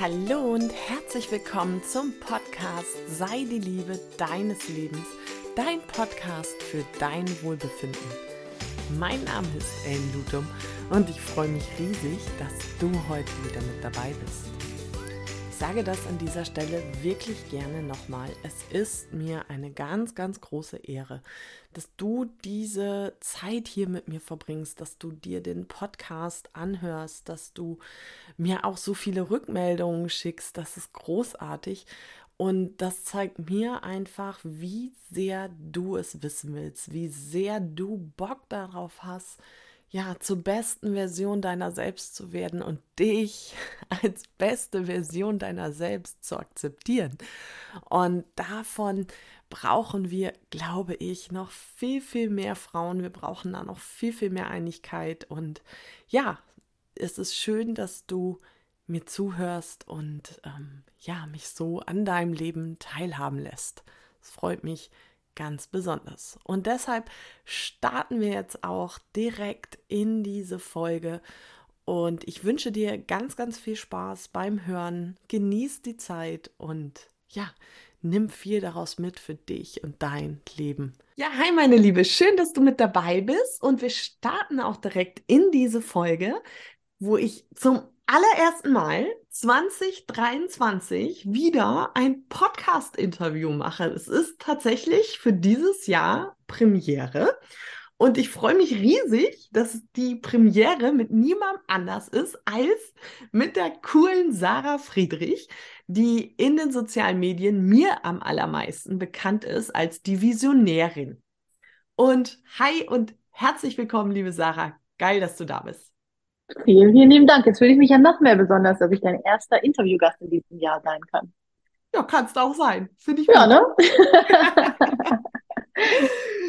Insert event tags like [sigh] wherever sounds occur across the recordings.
Hallo und herzlich willkommen zum Podcast Sei die Liebe deines Lebens, dein Podcast für dein Wohlbefinden. Mein Name ist Ellen Lutum und ich freue mich riesig, dass du heute wieder mit dabei bist. Ich sage das an dieser Stelle wirklich gerne nochmal. Es ist mir eine ganz, ganz große Ehre, dass du diese Zeit hier mit mir verbringst, dass du dir den Podcast anhörst, dass du mir auch so viele Rückmeldungen schickst. Das ist großartig. Und das zeigt mir einfach, wie sehr du es wissen willst, wie sehr du Bock darauf hast, ja, zur besten Version deiner selbst zu werden und dich [laughs] als beste Version deiner selbst zu akzeptieren. Und davon brauchen wir, glaube ich, noch viel, viel mehr Frauen. Wir brauchen da noch viel, viel mehr Einigkeit. Und ja, es ist schön, dass du mir zuhörst und ähm, ja, mich so an deinem Leben teilhaben lässt. Es freut mich ganz besonders. Und deshalb starten wir jetzt auch direkt in diese Folge. Und ich wünsche dir ganz, ganz viel Spaß beim Hören. Genieß die Zeit und ja, nimm viel daraus mit für dich und dein Leben. Ja, hi meine Liebe, schön, dass du mit dabei bist und wir starten auch direkt in diese Folge, wo ich zum allerersten Mal 2023 wieder ein Podcast-Interview mache. Es ist tatsächlich für dieses Jahr Premiere. Und ich freue mich riesig, dass die Premiere mit niemandem anders ist als mit der coolen Sarah Friedrich, die in den sozialen Medien mir am allermeisten bekannt ist als die Visionärin. Und hi und herzlich willkommen, liebe Sarah. Geil, dass du da bist. Vielen, vielen lieben Dank. Jetzt fühle ich mich ja noch mehr besonders, dass ich dein erster Interviewgast in diesem Jahr sein kann. Ja, kannst auch sein. Finde ich Ja, ne? [laughs]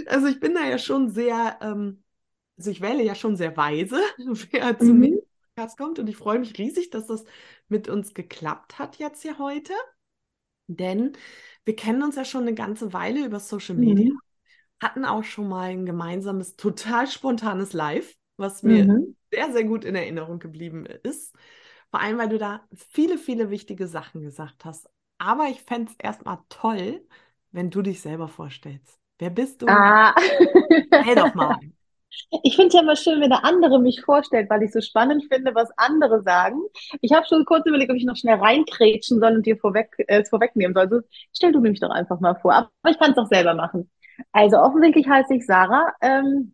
also ich bin da ja schon sehr, ähm, also ich wähle ja schon sehr weise, [laughs] wer zu mir Mhm. Podcast kommt. Und ich freue mich riesig, dass das mit uns geklappt hat jetzt hier heute. Denn wir kennen uns ja schon eine ganze Weile über Social Media, Mhm. hatten auch schon mal ein gemeinsames, total spontanes Live, was mir Mhm. sehr, sehr gut in Erinnerung geblieben ist. Vor allem, weil du da viele, viele wichtige Sachen gesagt hast. Aber ich fände es erstmal toll, wenn du dich selber vorstellst. Wer bist du? Ah. Stell doch mal. [laughs] Ich finde es ja immer schön, wenn der andere mich vorstellt, weil ich so spannend finde, was andere sagen. Ich habe schon kurz überlegt, ob ich noch schnell reinkrätschen soll und dir vorweg, äh, es vorwegnehmen soll. Also stell du mich doch einfach mal vor. Aber ich kann es doch selber machen. Also offensichtlich heiße ich Sarah. Ähm,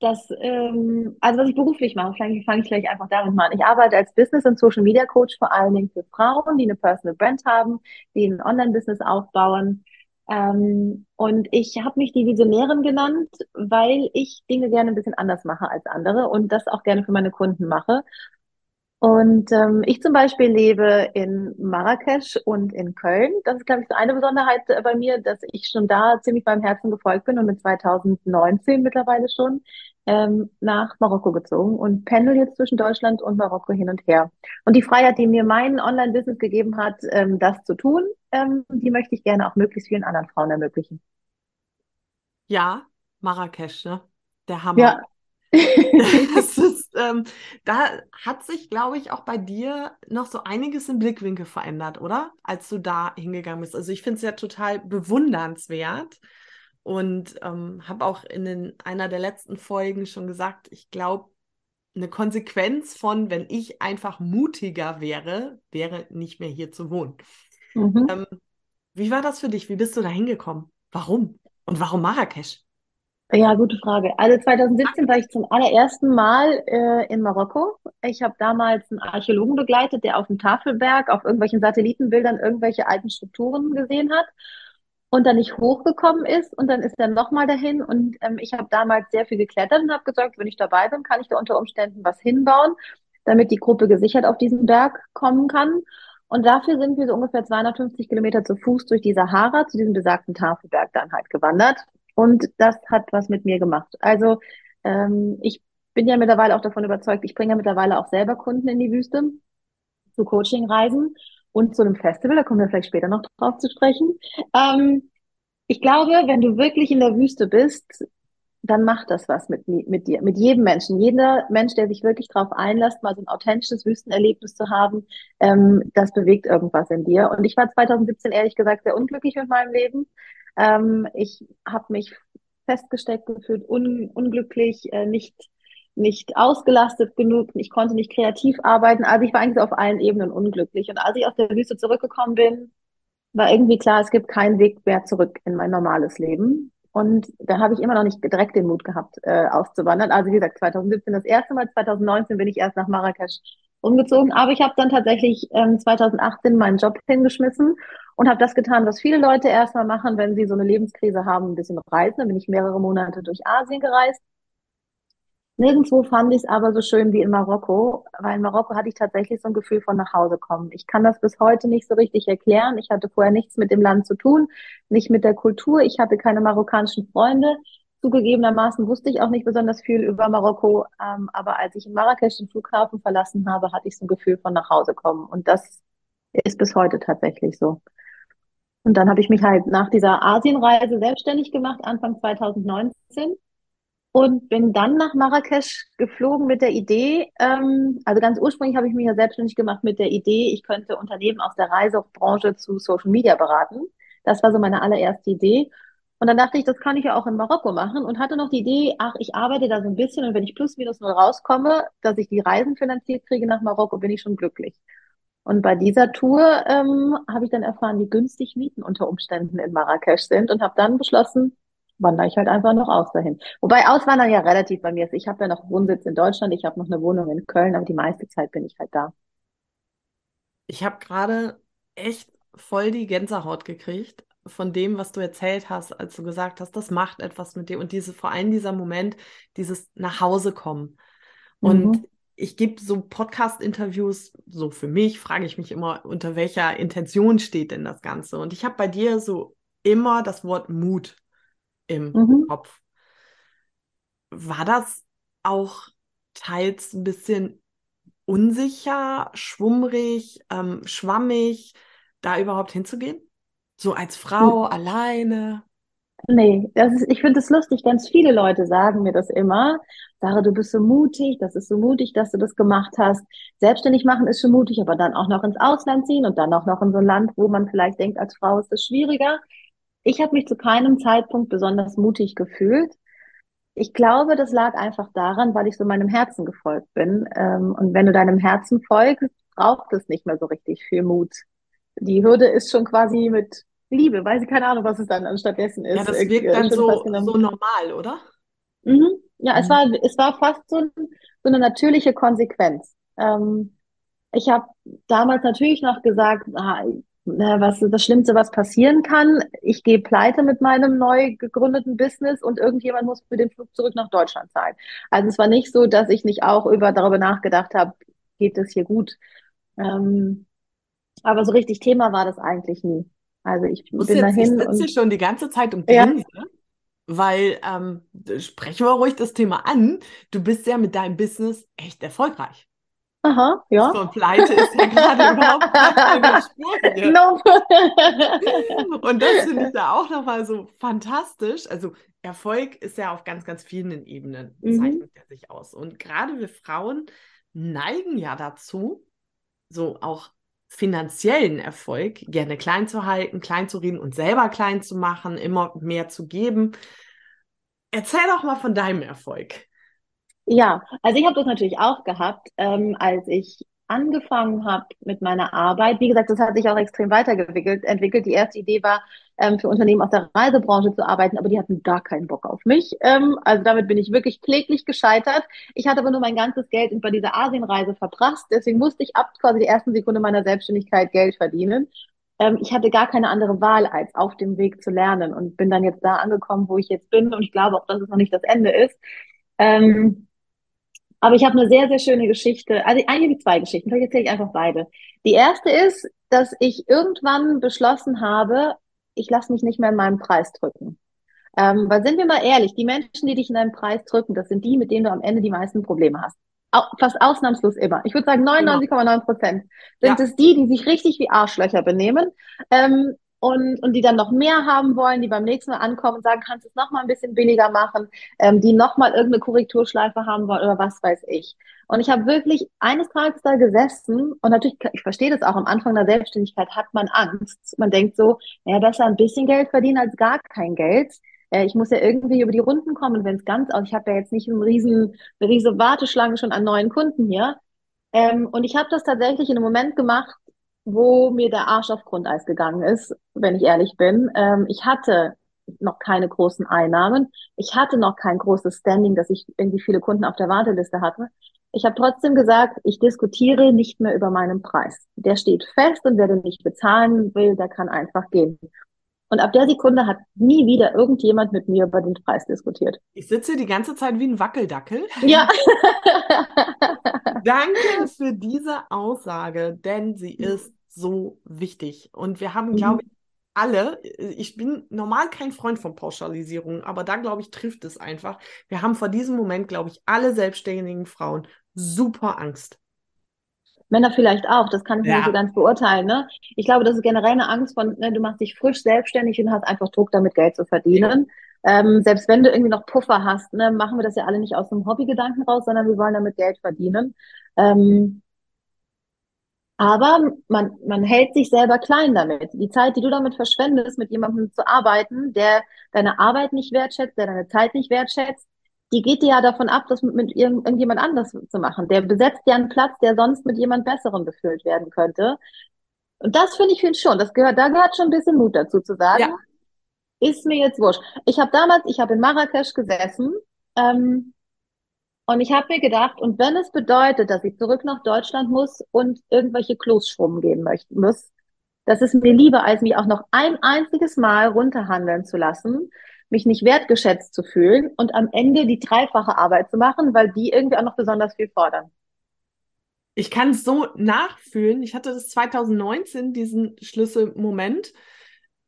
das, ähm, also was ich beruflich mache, vielleicht fange ich gleich einfach damit mal an. Ich arbeite als Business- und Social Media Coach vor allen Dingen für Frauen, die eine Personal Brand haben, die ein Online-Business aufbauen. Ähm, und ich habe mich die Visionärin genannt, weil ich Dinge gerne ein bisschen anders mache als andere und das auch gerne für meine Kunden mache. Und ähm, ich zum Beispiel lebe in Marrakesch und in Köln. Das ist, glaube ich, so eine Besonderheit äh, bei mir, dass ich schon da ziemlich meinem Herzen gefolgt bin und mit 2019 mittlerweile schon ähm, nach Marokko gezogen und pendel jetzt zwischen Deutschland und Marokko hin und her. Und die Freiheit, die mir mein Online-Business gegeben hat, ähm, das zu tun, ähm, die möchte ich gerne auch möglichst vielen anderen Frauen ermöglichen. Ja, Marrakesch, ne? Der Hammer. Ja. [laughs] Das ist, ähm, da hat sich, glaube ich, auch bei dir noch so einiges im Blickwinkel verändert, oder? Als du da hingegangen bist. Also ich finde es ja total bewundernswert und ähm, habe auch in den, einer der letzten Folgen schon gesagt, ich glaube, eine Konsequenz von, wenn ich einfach mutiger wäre, wäre nicht mehr hier zu wohnen. Mhm. Ähm, wie war das für dich? Wie bist du da hingekommen? Warum? Und warum Marrakesch? Ja, gute Frage. Also 2017 war ich zum allerersten Mal äh, in Marokko. Ich habe damals einen Archäologen begleitet, der auf dem Tafelberg auf irgendwelchen Satellitenbildern irgendwelche alten Strukturen gesehen hat und dann nicht hochgekommen ist. Und dann ist er nochmal dahin. Und ähm, ich habe damals sehr viel geklettert und habe gesagt, wenn ich dabei bin, kann ich da unter Umständen was hinbauen, damit die Gruppe gesichert auf diesen Berg kommen kann. Und dafür sind wir so ungefähr 250 Kilometer zu Fuß durch die Sahara zu diesem besagten Tafelberg dann halt gewandert. Und das hat was mit mir gemacht. Also ähm, ich bin ja mittlerweile auch davon überzeugt, ich bringe ja mittlerweile auch selber Kunden in die Wüste zu Coachingreisen und zu einem Festival, da kommen wir vielleicht später noch drauf zu sprechen. Ähm, ich glaube, wenn du wirklich in der Wüste bist, dann macht das was mit, mit dir, mit jedem Menschen. Jeder Mensch, der sich wirklich darauf einlässt, mal so ein authentisches Wüstenerlebnis zu haben, ähm, das bewegt irgendwas in dir. Und ich war 2017 ehrlich gesagt sehr unglücklich mit meinem Leben. Ähm, ich habe mich festgesteckt gefühlt, un, unglücklich, äh, nicht nicht ausgelastet genug, ich konnte nicht kreativ arbeiten. Also ich war eigentlich auf allen Ebenen unglücklich. Und als ich aus der Wüste zurückgekommen bin, war irgendwie klar, es gibt keinen Weg mehr zurück in mein normales Leben. Und da habe ich immer noch nicht direkt den Mut gehabt, äh, auszuwandern. Also wie gesagt, 2017 das erste Mal, 2019 bin ich erst nach Marrakesch umgezogen. Aber ich habe dann tatsächlich ähm, 2018 meinen Job hingeschmissen und habe das getan, was viele Leute erstmal machen, wenn sie so eine Lebenskrise haben, ein bisschen reisen. Dann bin ich mehrere Monate durch Asien gereist Nirgendwo fand ich es aber so schön wie in Marokko, weil in Marokko hatte ich tatsächlich so ein Gefühl von nach Hause kommen. Ich kann das bis heute nicht so richtig erklären. Ich hatte vorher nichts mit dem Land zu tun, nicht mit der Kultur. Ich hatte keine marokkanischen Freunde. Zugegebenermaßen wusste ich auch nicht besonders viel über Marokko, ähm, aber als ich in Marrakesch den Flughafen verlassen habe, hatte ich so ein Gefühl von nach Hause kommen. Und das ist bis heute tatsächlich so. Und dann habe ich mich halt nach dieser Asienreise selbstständig gemacht, Anfang 2019 und bin dann nach Marrakesch geflogen mit der Idee, ähm, also ganz ursprünglich habe ich mich ja selbstständig gemacht mit der Idee, ich könnte Unternehmen aus der Reisebranche zu Social Media beraten. Das war so meine allererste Idee. Und dann dachte ich, das kann ich ja auch in Marokko machen und hatte noch die Idee, ach, ich arbeite da so ein bisschen und wenn ich plus minus null rauskomme, dass ich die Reisen finanziert kriege nach Marokko, bin ich schon glücklich. Und bei dieser Tour ähm, habe ich dann erfahren, wie günstig Mieten unter Umständen in Marrakesch sind und habe dann beschlossen, wandere ich halt einfach noch aus dahin. Wobei Auswandern ja relativ bei mir ist. Ich habe ja noch Wohnsitz in Deutschland, ich habe noch eine Wohnung in Köln, aber die meiste Zeit bin ich halt da. Ich habe gerade echt voll die Gänsehaut gekriegt von dem, was du erzählt hast, als du gesagt hast, das macht etwas mit dir und diese vor allem dieser Moment, dieses nach Hause kommen. Und mhm. Ich gebe so Podcast-Interviews, so für mich, frage ich mich immer, unter welcher Intention steht denn das Ganze? Und ich habe bei dir so immer das Wort Mut im mhm. Kopf. War das auch teils ein bisschen unsicher, schwummrig, ähm, schwammig, da überhaupt hinzugehen? So als Frau mhm. alleine? Nee, das ist, ich finde es lustig. Ganz viele Leute sagen mir das immer. Sarah, du bist so mutig, das ist so mutig, dass du das gemacht hast. Selbstständig machen ist schon mutig, aber dann auch noch ins Ausland ziehen und dann auch noch in so ein Land, wo man vielleicht denkt, als Frau ist es schwieriger. Ich habe mich zu keinem Zeitpunkt besonders mutig gefühlt. Ich glaube, das lag einfach daran, weil ich so meinem Herzen gefolgt bin. Ähm, und wenn du deinem Herzen folgst, braucht es nicht mehr so richtig viel Mut. Die Hürde ist schon quasi mit Liebe, weiß ich keine Ahnung, was es dann anstattdessen ist. Ja, das wirkt äh, dann so, so normal, oder? Mhm. Ja, mhm. es war, es war fast so, so eine natürliche Konsequenz. Ähm, ich habe damals natürlich noch gesagt, ah, was das Schlimmste, was passieren kann. Ich gehe pleite mit meinem neu gegründeten Business und irgendjemand muss für den Flug zurück nach Deutschland zahlen. Also es war nicht so, dass ich nicht auch über darüber nachgedacht habe, geht das hier gut. Ähm, aber so richtig Thema war das eigentlich nie. Also ich bin jetzt, dahin. Ich sitze schon die ganze Zeit und grinse, ja. weil ähm, sprechen wir ruhig das Thema an. Du bist ja mit deinem Business echt erfolgreich. Aha, ja. So, Pleite ist ja gerade [laughs] überhaupt keine Spur hier. No. [laughs] Und das finde ich da auch nochmal so fantastisch. Also Erfolg ist ja auf ganz, ganz vielen Ebenen, mhm. zeichnet er sich aus. Und gerade wir Frauen neigen ja dazu, so auch finanziellen Erfolg gerne klein zu halten, klein zu reden und selber klein zu machen, immer mehr zu geben. Erzähl doch mal von deinem Erfolg. Ja, also ich habe das natürlich auch gehabt, ähm, als ich angefangen habe mit meiner Arbeit. Wie gesagt, das hat sich auch extrem weiterentwickelt. Entwickelt. Die erste Idee war, ähm, für Unternehmen aus der Reisebranche zu arbeiten, aber die hatten gar keinen Bock auf mich. Ähm, also damit bin ich wirklich kläglich gescheitert. Ich hatte aber nur mein ganzes Geld bei dieser Asienreise verprasst. Deswegen musste ich ab quasi die ersten Sekunde meiner Selbstständigkeit Geld verdienen. Ähm, ich hatte gar keine andere Wahl, als auf dem Weg zu lernen und bin dann jetzt da angekommen, wo ich jetzt bin. Und ich glaube auch, dass es noch nicht das Ende ist. Ähm, aber ich habe eine sehr, sehr schöne Geschichte. Also eigentlich zwei Geschichten. Vielleicht erzähle ich einfach beide. Die erste ist, dass ich irgendwann beschlossen habe, ich lasse mich nicht mehr in meinem Preis drücken. Ähm, weil sind wir mal ehrlich, die Menschen, die dich in deinem Preis drücken, das sind die, mit denen du am Ende die meisten Probleme hast. Fast ausnahmslos immer. Ich würde sagen, 99,9 Prozent sind ja. es die, die sich richtig wie Arschlöcher benehmen. Ähm, und, und die dann noch mehr haben wollen, die beim nächsten Mal ankommen und sagen, kannst du es noch mal ein bisschen billiger machen, ähm, die noch mal irgendeine Korrekturschleife haben wollen oder was weiß ich. Und ich habe wirklich eines Tages da gesessen und natürlich, ich verstehe das auch, am Anfang der Selbstständigkeit hat man Angst. Man denkt so, naja, besser ein bisschen Geld verdienen als gar kein Geld. Äh, ich muss ja irgendwie über die Runden kommen, wenn es ganz aus, ich habe ja jetzt nicht einen riesen, eine riesen Warteschlange schon an neuen Kunden hier. Ähm, und ich habe das tatsächlich in einem Moment gemacht, wo mir der Arsch auf Grundeis gegangen ist, wenn ich ehrlich bin. Ähm, ich hatte noch keine großen Einnahmen. Ich hatte noch kein großes Standing, dass ich irgendwie viele Kunden auf der Warteliste hatte. Ich habe trotzdem gesagt, ich diskutiere nicht mehr über meinen Preis. Der steht fest und wer den nicht bezahlen will, der kann einfach gehen. Und ab der Sekunde hat nie wieder irgendjemand mit mir über den Preis diskutiert. Ich sitze die ganze Zeit wie ein Wackeldackel. Ja. [laughs] [laughs] Danke für diese Aussage, denn sie ist so wichtig. Und wir haben, glaube ich, alle, ich bin normal kein Freund von Pauschalisierung, aber da, glaube ich, trifft es einfach. Wir haben vor diesem Moment, glaube ich, alle selbstständigen Frauen super Angst. Männer vielleicht auch, das kann ich ja. nicht so ganz beurteilen. Ne? Ich glaube, das ist generell eine Angst von, ne, du machst dich frisch selbstständig und hast einfach Druck, damit Geld zu verdienen. Ja. Ähm, selbst wenn du irgendwie noch Puffer hast, ne, machen wir das ja alle nicht aus einem Hobbygedanken raus, sondern wir wollen damit Geld verdienen. Ähm, aber man, man hält sich selber klein damit. Die Zeit, die du damit verschwendest, mit jemandem zu arbeiten, der deine Arbeit nicht wertschätzt, der deine Zeit nicht wertschätzt, die geht dir ja davon ab, das mit irgendjemand anders zu machen. Der besetzt ja einen Platz, der sonst mit jemand Besserem befüllt werden könnte. Und das finde ich schon. Das gehört, da gehört schon ein bisschen Mut dazu zu sagen. Ja. Ist mir jetzt wurscht. Ich habe damals, ich habe in Marrakesch gesessen ähm, und ich habe mir gedacht, und wenn es bedeutet, dass ich zurück nach Deutschland muss und irgendwelche Klos schrubben gehen möchten muss, das ist mir lieber, als mich auch noch ein einziges Mal runterhandeln zu lassen, mich nicht wertgeschätzt zu fühlen und am Ende die dreifache Arbeit zu machen, weil die irgendwie auch noch besonders viel fordern. Ich kann es so nachfühlen. Ich hatte das 2019, diesen Schlüsselmoment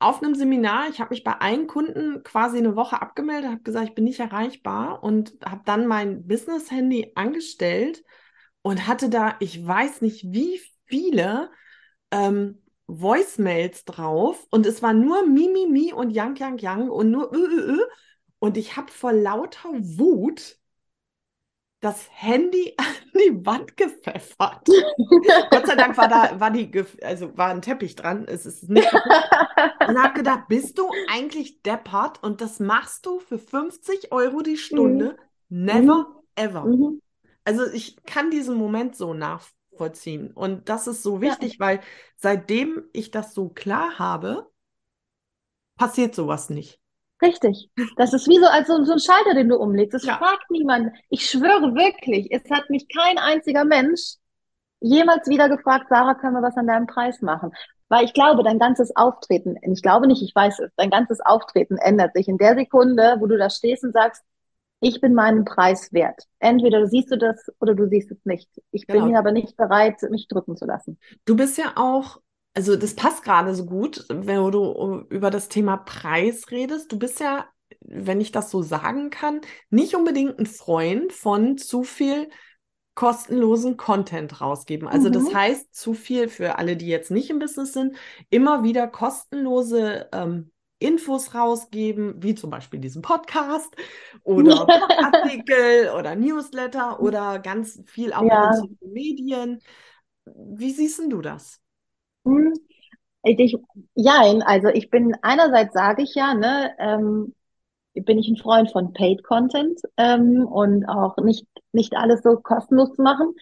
auf einem Seminar, ich habe mich bei allen Kunden quasi eine Woche abgemeldet, habe gesagt, ich bin nicht erreichbar und habe dann mein Business-Handy angestellt und hatte da, ich weiß nicht wie viele ähm, Voicemails drauf und es war nur Mi, Mi, Mi und Yang, Yang, Yang und nur Ö, Ö, Ö. Und ich habe vor lauter Wut das Handy an die Wand gepfeffert. Gott sei Dank war da, war die, also war ein Teppich dran. Es ist nicht. und habe gedacht, bist du eigentlich deppert und das machst du für 50 Euro die Stunde? Mhm. Never mhm. ever. Mhm. Also ich kann diesen Moment so nachvollziehen. Und das ist so wichtig, ja. weil seitdem ich das so klar habe, passiert sowas nicht. Richtig. Das ist wie so, als so, ein Schalter, den du umlegst. Das ja. fragt niemand. Ich schwöre wirklich, es hat mich kein einziger Mensch jemals wieder gefragt, Sarah, können wir was an deinem Preis machen? Weil ich glaube, dein ganzes Auftreten, ich glaube nicht, ich weiß es, dein ganzes Auftreten ändert sich in der Sekunde, wo du da stehst und sagst, ich bin meinen Preis wert. Entweder siehst du das oder du siehst es nicht. Ich bin genau. aber nicht bereit, mich drücken zu lassen. Du bist ja auch also das passt gerade so gut, wenn du über das Thema Preis redest. Du bist ja, wenn ich das so sagen kann, nicht unbedingt ein Freund von zu viel kostenlosen Content rausgeben. Also mhm. das heißt, zu viel für alle, die jetzt nicht im Business sind, immer wieder kostenlose ähm, Infos rausgeben, wie zum Beispiel diesen Podcast oder [laughs] Artikel oder Newsletter oder ganz viel auch ja. in Medien. Wie siehst du das? Hm, ich, ja, also ich bin einerseits sage ich ja, ne, ähm, bin ich ein Freund von Paid Content ähm, und auch nicht nicht alles so kostenlos zu machen.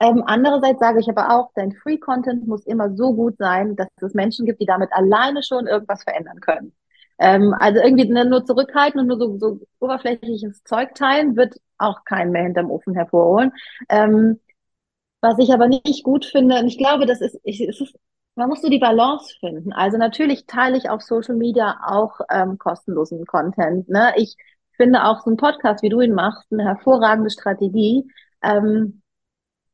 Ähm, andererseits sage ich aber auch, dein Free Content muss immer so gut sein, dass es Menschen gibt, die damit alleine schon irgendwas verändern können. Ähm, also irgendwie ne, nur zurückhalten und nur so, so oberflächliches Zeug teilen, wird auch keinen mehr hinterm Ofen hervorholen. Ähm, was ich aber nicht gut finde, und ich glaube, das ist, ich, es ist man muss so die Balance finden. Also natürlich teile ich auf Social Media auch ähm, kostenlosen Content. Ne? Ich finde auch so ein Podcast, wie du ihn machst, eine hervorragende Strategie. Ähm,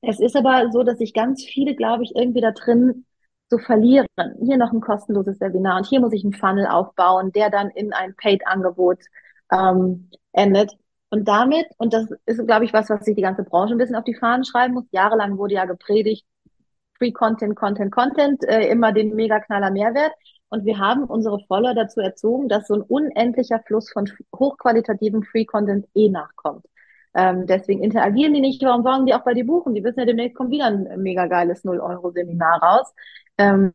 es ist aber so, dass sich ganz viele, glaube ich, irgendwie da drin so verlieren. Hier noch ein kostenloses Webinar und hier muss ich einen Funnel aufbauen, der dann in ein Paid-Angebot ähm, endet. Und damit, und das ist, glaube ich, was, was sich die ganze Branche ein bisschen auf die Fahnen schreiben muss, jahrelang wurde ja gepredigt, Free Content, Content, Content, äh, immer den Mega-Knaller Mehrwert. Und wir haben unsere Follower dazu erzogen, dass so ein unendlicher Fluss von hochqualitativem Free-Content eh nachkommt. Ähm, deswegen interagieren die nicht. Warum sollen die auch bei dir buchen? Die wissen ja, demnächst kommt wieder ein mega geiles 0-Euro-Seminar raus. Ähm,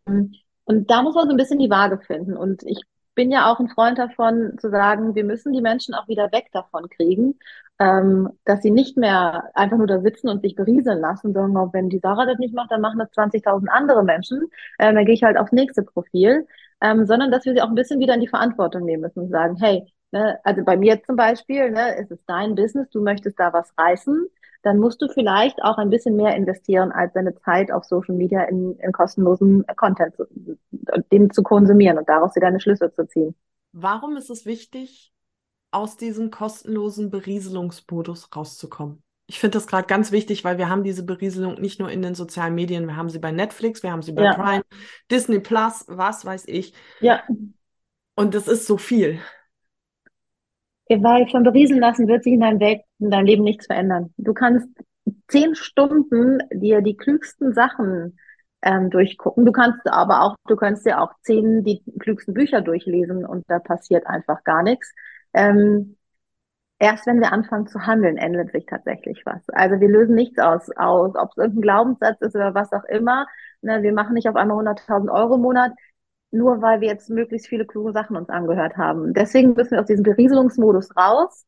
und da muss man so ein bisschen die Waage finden. Und ich bin ja auch ein Freund davon, zu sagen, wir müssen die Menschen auch wieder weg davon kriegen, ähm, dass sie nicht mehr einfach nur da sitzen und sich berieseln lassen, sondern wenn die Sarah das nicht macht, dann machen das 20.000 andere Menschen. Ähm, dann gehe ich halt aufs nächste Profil, ähm, sondern dass wir sie auch ein bisschen wieder in die Verantwortung nehmen müssen und sagen, hey, ne, also bei mir zum Beispiel, ne, es dein Business, du möchtest da was reißen, dann musst du vielleicht auch ein bisschen mehr investieren, als deine Zeit auf Social Media in, in kostenlosen Content zu, den zu konsumieren und daraus dir deine Schlüsse zu ziehen. Warum ist es wichtig, aus diesem kostenlosen Berieselungsmodus rauszukommen? Ich finde das gerade ganz wichtig, weil wir haben diese Berieselung nicht nur in den sozialen Medien, wir haben sie bei Netflix, wir haben sie bei ja. Prime, Disney Plus, was weiß ich. Ja. Und das ist so viel. Weil von berieseln lassen wird sich in deinem, Welt, in deinem Leben nichts verändern. Du kannst zehn Stunden dir die klügsten Sachen ähm, durchgucken. Du kannst aber auch, du kannst dir auch zehn die klügsten Bücher durchlesen und da passiert einfach gar nichts. Ähm, erst wenn wir anfangen zu handeln, ändert sich tatsächlich was. Also wir lösen nichts aus, aus ob es irgendein Glaubenssatz ist oder was auch immer. Ne, wir machen nicht auf einmal 100.000 Euro im Monat nur weil wir jetzt möglichst viele kluge Sachen uns angehört haben. Deswegen müssen wir aus diesem Berieselungsmodus raus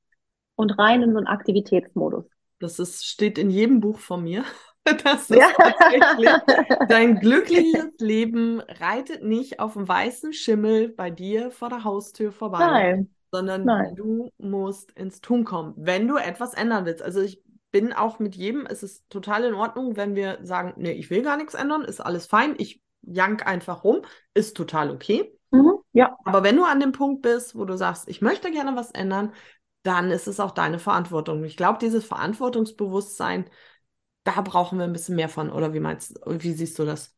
und rein in so einen Aktivitätsmodus. Das ist, steht in jedem Buch von mir. [laughs] Das ist ja. tatsächlich [laughs] dein glückliches Leben reitet nicht auf dem weißen Schimmel bei dir vor der Haustür vorbei. Nein. Sondern Nein. du musst ins Tun kommen, wenn du etwas ändern willst. Also ich bin auch mit jedem, es ist total in Ordnung, wenn wir sagen, nee, ich will gar nichts ändern, ist alles fein, ich jank einfach rum, ist total okay. Mhm, ja. Aber wenn du an dem Punkt bist, wo du sagst, ich möchte gerne was ändern, dann ist es auch deine Verantwortung. Ich glaube, dieses Verantwortungsbewusstsein, da brauchen wir ein bisschen mehr von. Oder wie meinst wie siehst du das?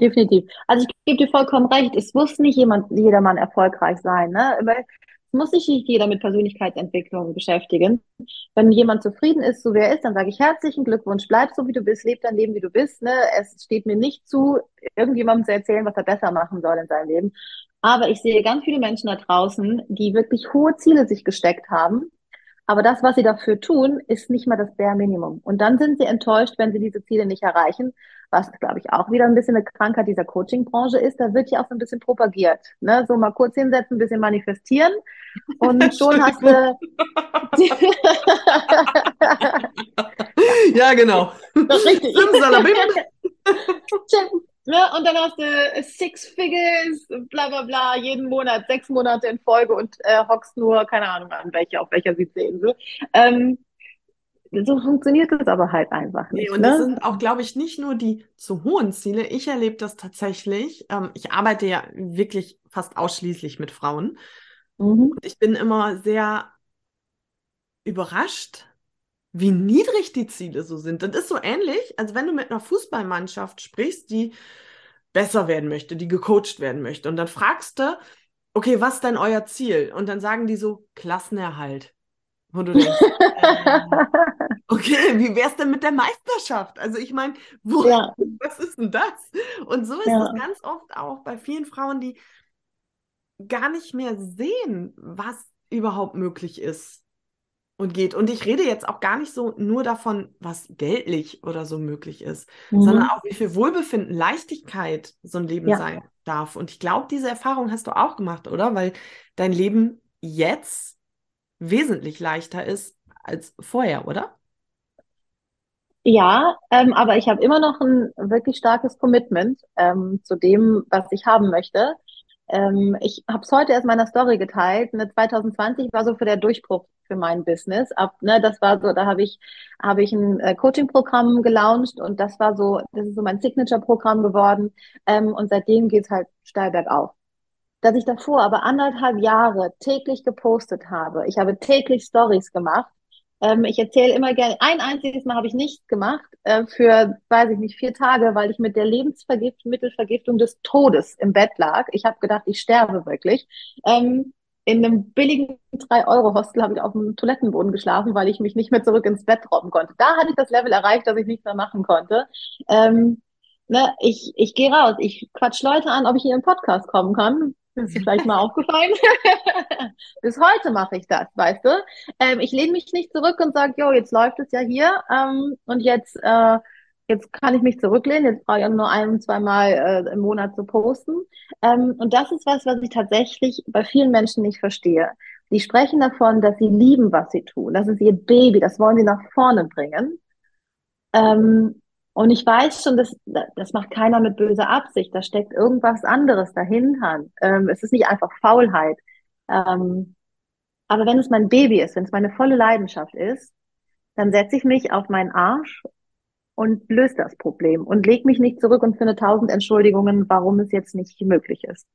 Definitiv. Also ich gebe dir vollkommen recht. Es muss nicht jemand, jedermann erfolgreich sein. Ne? Muss sich nicht jeder mit Persönlichkeitsentwicklung beschäftigen. Wenn jemand zufrieden ist, so wer er ist, dann sage ich herzlichen Glückwunsch, bleib so wie du bist, leb dein Leben wie du bist. Ne? Es steht mir nicht zu, irgendjemandem zu erzählen, was er besser machen soll in seinem Leben. Aber ich sehe ganz viele Menschen da draußen, die wirklich hohe Ziele sich gesteckt haben. Aber das, was sie dafür tun, ist nicht mal das Bare Minimum. Und dann sind sie enttäuscht, wenn sie diese Ziele nicht erreichen, was, glaube ich, auch wieder ein bisschen eine Krankheit dieser Coaching-Branche ist, da wird ja auch so ein bisschen propagiert. Ne? So mal kurz hinsetzen, ein bisschen manifestieren und [laughs] schon hast du. ja, genau. [laughs] Das richtig. [laughs] Ne? Und dann hast du Six Figures, bla bla bla, jeden Monat, sechs Monate in Folge und äh, hockst nur, keine Ahnung, an welche, auf welcher Südseeinsel. Ähm, so funktioniert es aber halt einfach nicht. Nee, und ne? das sind auch, glaube ich, nicht nur die zu hohen Ziele. Ich erlebe das tatsächlich. Ähm, ich arbeite ja wirklich fast ausschließlich mit Frauen. Mhm. Und ich bin immer sehr überrascht, wie niedrig die Ziele so sind. Das ist so ähnlich, als wenn du mit einer Fußballmannschaft sprichst, die besser werden möchte, die gecoacht werden möchte. Und dann fragst du, okay, was ist denn euer Ziel? Und dann sagen die so, Klassenerhalt. Wo du denkst, [laughs] äh, okay, wie wär's denn mit der Meisterschaft? Also ich meine, ja. [laughs] was ist denn das? Und so ist ja. es ganz oft auch bei vielen Frauen, die gar nicht mehr sehen, was überhaupt möglich ist und geht. Und ich rede jetzt auch gar nicht so nur davon, was geldlich oder so möglich ist, mhm. sondern auch, wie viel Wohlbefinden, Leichtigkeit so ein Leben ja. sein darf. Und ich glaube, diese Erfahrung hast du auch gemacht, oder? Weil dein Leben jetzt wesentlich leichter ist als vorher, oder? Ja, ähm, aber ich habe immer noch ein wirklich starkes Commitment ähm, zu dem, was ich haben möchte. Ähm, ich habe es heute erst meiner Story geteilt. Ne, 2020 war so für der Durchbruch für mein Business. Ab, ne, das war so, da habe ich habe ich ein äh, Coaching-Programm gelauncht und das war so, das ist so mein Signature-Programm geworden. Ähm, und seitdem geht's halt steil bergauf dass ich davor aber anderthalb Jahre täglich gepostet habe. Ich habe täglich Stories gemacht. Ähm, ich erzähle immer gerne, ein einziges Mal habe ich nichts gemacht äh, für, weiß ich nicht, vier Tage, weil ich mit der Lebensvergiftung, Mittelvergiftung des Todes im Bett lag. Ich habe gedacht, ich sterbe wirklich. Ähm, in einem billigen 3-Euro-Hostel habe ich auf dem Toilettenboden geschlafen, weil ich mich nicht mehr zurück ins Bett robben konnte. Da hatte ich das Level erreicht, dass ich nichts mehr machen konnte. Ähm, ne, ich, ich gehe raus, ich quatsch Leute an, ob ich in ihren Podcast kommen kann. Ist vielleicht mal aufgefallen. [laughs] Bis heute mache ich das, weißt du? Ähm, ich lehne mich nicht zurück und sage, jo, jetzt läuft es ja hier ähm, und jetzt, äh, jetzt kann ich mich zurücklehnen. Jetzt brauche ich nur ein, zweimal äh, im Monat zu posten. Ähm, und das ist was, was ich tatsächlich bei vielen Menschen nicht verstehe. Die sprechen davon, dass sie lieben, was sie tun. Das ist ihr Baby, das wollen sie nach vorne bringen. Ähm, und ich weiß schon, das, das macht keiner mit böser Absicht. Da steckt irgendwas anderes dahinter. Ähm, es ist nicht einfach Faulheit. Ähm, aber wenn es mein Baby ist, wenn es meine volle Leidenschaft ist, dann setze ich mich auf meinen Arsch und löse das Problem und leg mich nicht zurück und finde tausend Entschuldigungen, warum es jetzt nicht möglich ist.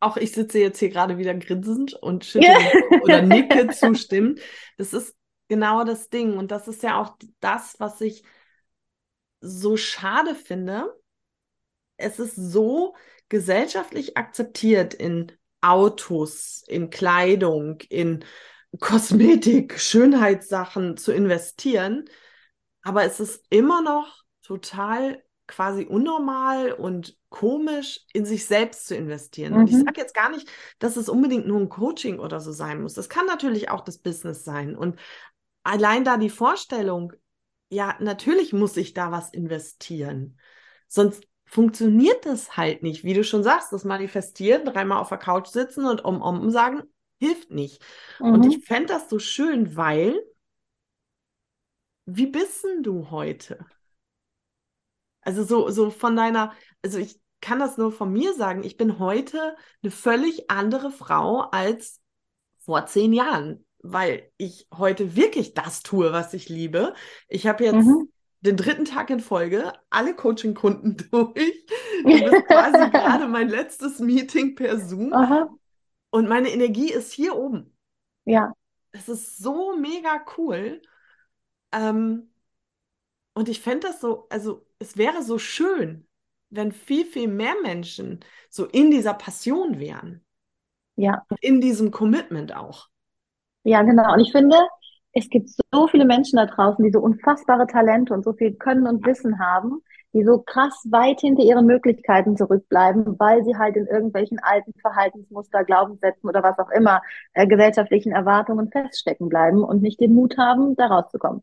Auch ich sitze jetzt hier gerade wieder grinsend und schüttle [laughs] oder nicke zustimmend. Das ist genau das Ding. Und das ist ja auch das, was ich so schade finde. Es ist so gesellschaftlich akzeptiert in Autos, in Kleidung, in Kosmetik, [laughs] Schönheitssachen zu investieren. Aber es ist immer noch total quasi unnormal und komisch, in sich selbst zu investieren. Mhm. Und ich mhm. sage jetzt gar nicht, dass es unbedingt nur ein Coaching oder so sein muss. Das kann natürlich auch das Business sein. Und allein da die Vorstellung, ja, natürlich muss ich da was investieren. Sonst funktioniert das halt nicht. Wie du schon sagst, das Manifestieren, dreimal auf der Couch sitzen und um, um sagen, hilft nicht. Mhm. Und ich fände das so schön, weil, wie bist denn du heute? Also so, so von deiner, also ich kann das nur von mir sagen, ich bin heute eine völlig andere Frau als vor zehn Jahren weil ich heute wirklich das tue, was ich liebe. Ich habe jetzt mhm. den dritten Tag in Folge alle Coaching-Kunden [laughs] durch. Du bist quasi [laughs] gerade mein letztes Meeting per Zoom. Aha. Und meine Energie ist hier oben. Ja. Es ist so mega cool. Ähm, und ich fände das so, also es wäre so schön, wenn viel, viel mehr Menschen so in dieser Passion wären. Ja. Und in diesem Commitment auch. Ja, genau. Und ich finde, es gibt so viele Menschen da draußen, die so unfassbare Talente und so viel Können und Wissen haben, die so krass weit hinter ihren Möglichkeiten zurückbleiben, weil sie halt in irgendwelchen alten Verhaltensmuster, Glaubenssätzen oder was auch immer, äh, gesellschaftlichen Erwartungen feststecken bleiben und nicht den Mut haben, da rauszukommen.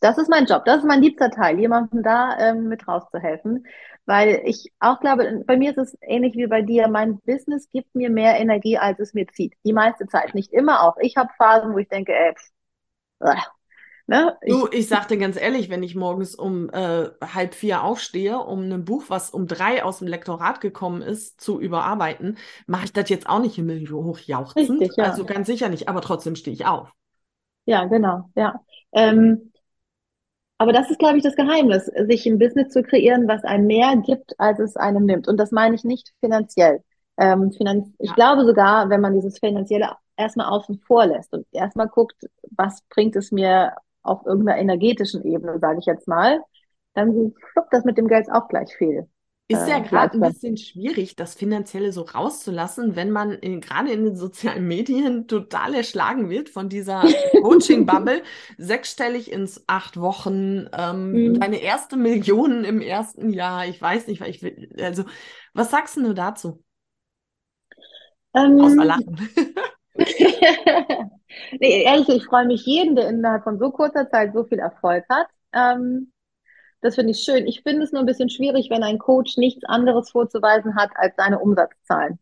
Das ist mein Job, das ist mein liebster Teil, jemandem da ähm, mit rauszuhelfen, weil ich auch glaube, bei mir ist es ähnlich wie bei dir, mein Business gibt mir mehr Energie, als es mir zieht. Die meiste Zeit, nicht immer auch. Ich habe Phasen, wo ich denke, ey, pff, äh, Ne? Du, ich sag dir ganz ehrlich, wenn ich morgens um äh, halb vier aufstehe, um ein Buch, was um drei aus dem Lektorat gekommen ist, zu überarbeiten, mache ich das jetzt auch nicht himmelhoch jauchzend. Richtig, ja. Also ganz sicher nicht, aber trotzdem stehe ich auf. Ja, genau, ja. Ähm, aber das ist, glaube ich, das Geheimnis, sich ein Business zu kreieren, was einem mehr gibt, als es einem nimmt. Und das meine ich nicht finanziell. Ähm, Finanz ja. Ich glaube sogar, wenn man dieses Finanzielle erstmal außen vor lässt und erstmal guckt, was bringt es mir auf irgendeiner energetischen Ebene, sage ich jetzt mal, dann fluppt das mit dem Geld auch gleich viel. Ist ja äh, gerade ein bisschen schwierig, das Finanzielle so rauszulassen, wenn man gerade in den sozialen Medien [laughs] total erschlagen wird von dieser [laughs] Coaching-Bubble. Sechsstellig ins acht Wochen, ähm, mhm. deine erste Million im ersten Jahr. Ich weiß nicht, weil ich will. Also, was sagst du dazu? Ähm, Außer Lachen. [laughs] nee, ehrlich, ich freue mich jeden, der innerhalb von so kurzer Zeit so viel Erfolg hat. Ähm, das finde ich schön. Ich finde es nur ein bisschen schwierig, wenn ein Coach nichts anderes vorzuweisen hat als seine Umsatzzahlen.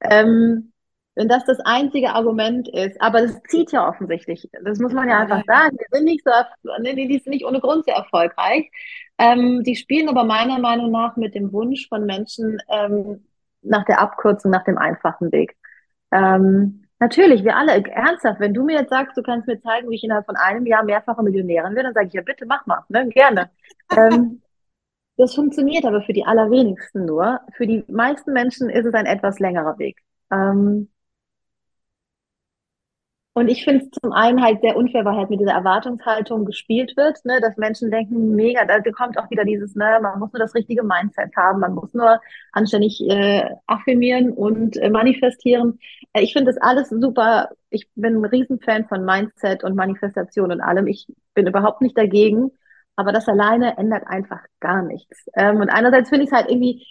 Ähm, wenn das das einzige Argument ist, aber das zieht ja offensichtlich. Das muss man ja einfach sagen. Die sind nicht so, die sind nicht ohne Grund sehr erfolgreich. Ähm, die spielen aber meiner Meinung nach mit dem Wunsch von Menschen ähm, nach der Abkürzung, nach dem einfachen Weg. Ähm, Natürlich, wir alle, ernsthaft, wenn du mir jetzt sagst, du kannst mir zeigen, wie ich innerhalb von einem Jahr mehrfache Millionärin werde, dann sage ich ja, bitte mach mal, ne? gerne. [laughs] ähm, das funktioniert aber für die allerwenigsten nur. Für die meisten Menschen ist es ein etwas längerer Weg. Ähm, und ich finde es zum einen halt sehr unfair, weil halt mit dieser Erwartungshaltung gespielt wird, ne, dass Menschen denken, mega, da kommt auch wieder dieses, ne, man muss nur das richtige Mindset haben, man muss nur anständig äh, affirmieren und äh, manifestieren. Äh, ich finde das alles super. Ich bin ein Riesenfan von Mindset und Manifestation und allem. Ich bin überhaupt nicht dagegen. aber das alleine ändert einfach gar nichts. Ähm, und einerseits finde ich es halt irgendwie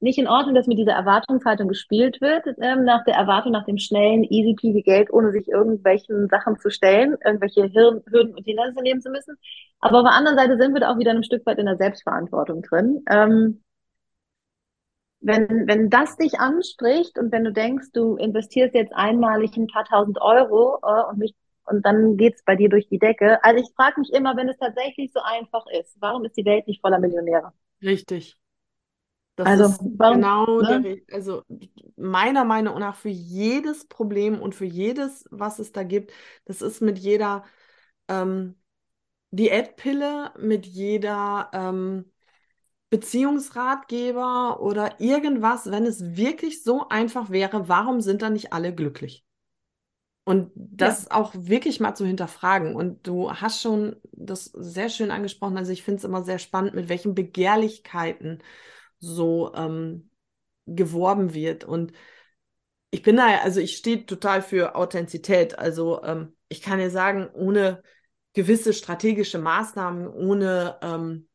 nicht in Ordnung, dass mit dieser Erwartungshaltung gespielt wird, ähm, nach der Erwartung nach dem schnellen, easy peasy Geld, ohne sich irgendwelchen Sachen zu stellen, irgendwelche Hirn Hürden und Hindernisse nehmen zu müssen. Aber auf der anderen Seite sind wir da auch wieder ein Stück weit in der Selbstverantwortung drin. Ähm, wenn, wenn das dich anspricht und wenn du denkst, du investierst jetzt einmalig ein paar tausend Euro äh, und, mich, und dann geht's bei dir durch die Decke. Also ich frage mich immer, wenn es tatsächlich so einfach ist, warum ist die Welt nicht voller Millionäre? Richtig. Das Also ist genau der, ne? Re- also meiner Meinung nach für jedes Problem und für jedes, was es da gibt, das ist mit jeder ähm, Diätpille, mit jeder ähm, Beziehungsratgeber oder irgendwas, wenn es wirklich so einfach wäre, warum sind dann nicht alle glücklich? Und Ja, das auch wirklich mal zu hinterfragen. Und du hast schon das sehr schön angesprochen. Also ich finde es immer sehr spannend, mit welchen Begehrlichkeiten so ähm, geworben wird. Und ich bin da, also ich stehe total für Authentizität. Also ähm, ich kann dir sagen, ohne gewisse strategische Maßnahmen, ohne ähm,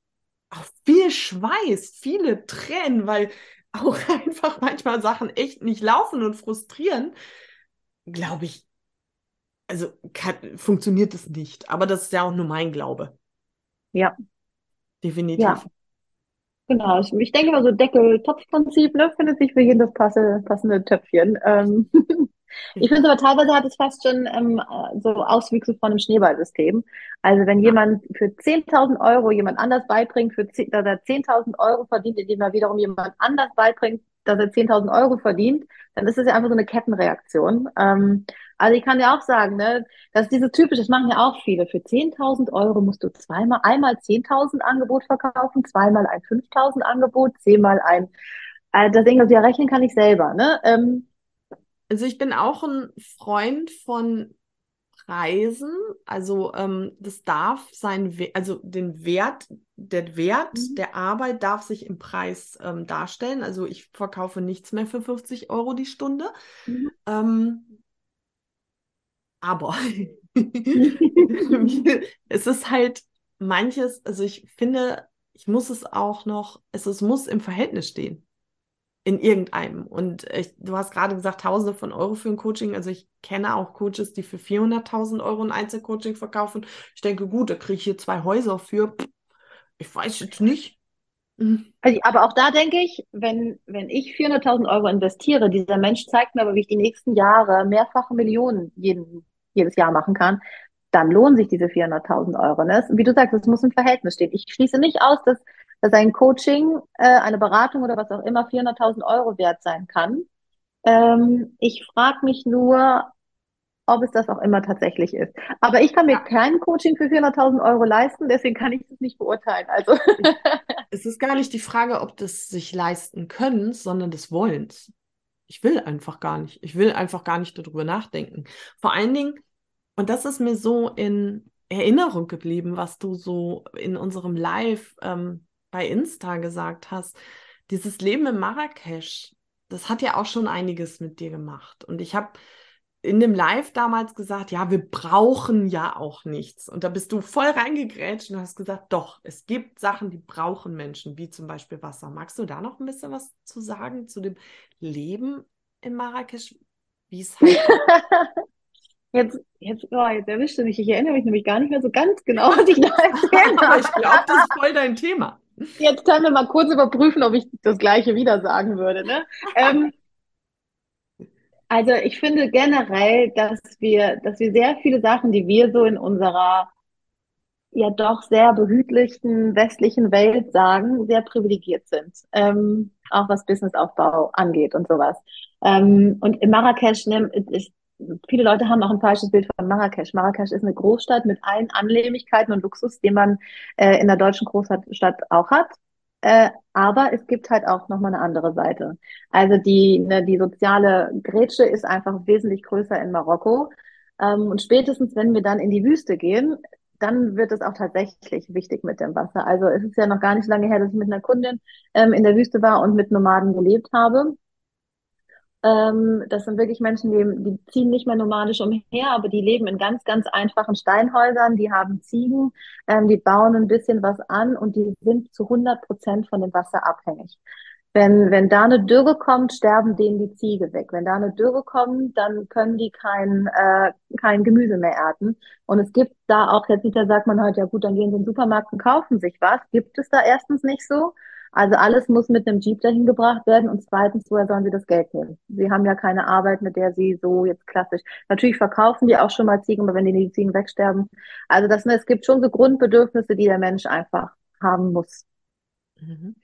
auch viel Schweiß, viele Tränen, weil auch [laughs] einfach manchmal Sachen echt nicht laufen und frustrieren, glaube ich, also kann, funktioniert es nicht. Aber das ist ja auch nur mein Glaube, ja, definitiv. ja. Genau, ich, ich denke mal so Deckel-Topf-Prinzip, ne, findet sich für jeden das passende, passende Töpfchen. Ähm, [laughs] ich finde aber teilweise hat es fast schon ähm, äh, so Auswüchse von einem Schneeballsystem. Also wenn jemand für 10.000 Euro jemand anders beibringt, für 10, dass er 10.000 Euro verdient, indem er wiederum jemand anders beibringt, dass er 10.000 Euro verdient, dann ist es ja einfach so eine Kettenreaktion. Ähm, also ich kann dir auch sagen, ne, das ist dieses typische, das machen ja auch viele. Für 10.000 Euro musst du zweimal, einmal 10.000 Angebot verkaufen, zweimal ein 5.000 Angebot, zehnmal ein, äh, das Ding, das ja rechnen kann ich selber, ne? Ähm, Also ich bin auch ein Freund von Preisen. Also ähm, das darf sein, We- also den Wert, der Wert mhm, der Arbeit darf sich im Preis ähm, darstellen. Also ich verkaufe nichts mehr für 50 Euro die Stunde. mhm. Ähm, aber [laughs] [laughs] es ist halt manches, also ich finde, ich muss es auch noch, es, es muss im Verhältnis stehen. In irgendeinem. Und ich, du hast gerade gesagt, Tausende von Euro für ein Coaching. Also ich kenne auch Coaches, die für 400.000 Euro ein Einzelcoaching verkaufen. Ich denke, gut, da kriege ich hier zwei Häuser für. Ich weiß jetzt nicht. Mhm. Also, aber auch da denke ich, wenn, wenn ich 400.000 Euro investiere, dieser Mensch zeigt mir aber, wie ich die nächsten Jahre mehrfache Millionen jeden, jedes Jahr machen kann, dann lohnen sich diese 400.000 Euro. Ne? Wie du sagst, es muss im Verhältnis stehen. Ich schließe nicht aus, dass, dass ein Coaching, äh, eine Beratung oder was auch immer 400.000 Euro wert sein kann. Ähm, ich frage mich nur, ob es das auch immer tatsächlich ist. Aber ich kann mir Ja, kein Coaching für 400.000 Euro leisten, deswegen kann ich das nicht beurteilen. Also, es ist gar nicht die Frage, ob das sich leisten können, sondern des Wollens. Ich will einfach gar nicht. Ich will einfach gar nicht darüber nachdenken. Vor allen Dingen, und das ist mir so in Erinnerung geblieben, was du so in unserem Live ähm, bei Insta gesagt hast. Dieses Leben in Marrakesch, das hat ja auch schon einiges mit dir gemacht. Und ich habe in dem Live damals gesagt, ja, wir brauchen ja auch nichts. Und da bist du voll reingegrätscht und hast gesagt, doch, es gibt Sachen, die brauchen Menschen, wie zum Beispiel Wasser. Magst du da noch ein bisschen was zu sagen zu dem Leben in Marrakesch, wie es halt [laughs] Jetzt, jetzt, oh, jetzt erwischte mich. Ich erinnere mich nämlich gar nicht mehr so ganz genau, was ich da [laughs] erzählt Aber habe. ich glaube, das ist voll dein Thema. Jetzt können wir mal kurz überprüfen, ob ich das Gleiche wieder sagen würde, ne? Ähm, also ich finde generell, dass wir, dass wir sehr viele Sachen, die wir so in unserer ja doch sehr behütlichen westlichen Welt sagen, sehr privilegiert sind. Ähm, auch was Businessaufbau angeht und sowas. Ähm, und in Marrakesch, ne, ist, viele Leute haben auch ein falsches Bild von Marrakesch. Marrakesch ist eine Großstadt mit allen Annehmlichkeiten und Luxus, den man äh, in der deutschen Großstadt auch hat. Äh, aber es gibt halt auch nochmal eine andere Seite. Also die, ne, die soziale Grätsche ist einfach wesentlich größer in Marokko. Ähm, und spätestens, wenn wir dann in die Wüste gehen, dann wird es auch tatsächlich wichtig mit dem Wasser. Also es ist ja noch gar nicht lange her, dass ich mit einer Kundin ähm, in der Wüste war und mit Nomaden gelebt habe. Ähm, das sind wirklich Menschen, die, die ziehen nicht mehr nomadisch umher, aber die leben in ganz, ganz einfachen Steinhäusern, die haben Ziegen, ähm, die bauen ein bisschen was an und die sind zu 100 Prozent von dem Wasser abhängig. Wenn, wenn da eine Dürre kommt, sterben denen die Ziege weg. Wenn da eine Dürre kommt, dann können die kein, äh, kein Gemüse mehr ernten. Und es gibt da auch, jetzt da sagt man halt, ja gut, dann gehen sie in den Supermarkt und kaufen sich was. Gibt es da erstens nicht so. Also alles muss mit einem Jeep dahin gebracht werden. Und zweitens, woher sollen sie das Geld nehmen? Sie haben ja keine Arbeit, mit der sie so jetzt klassisch. Natürlich verkaufen die auch schon mal Ziegen, aber wenn die Ziegen wegsterben. Also das, es gibt schon so Grundbedürfnisse, die der Mensch einfach haben muss. Mhm.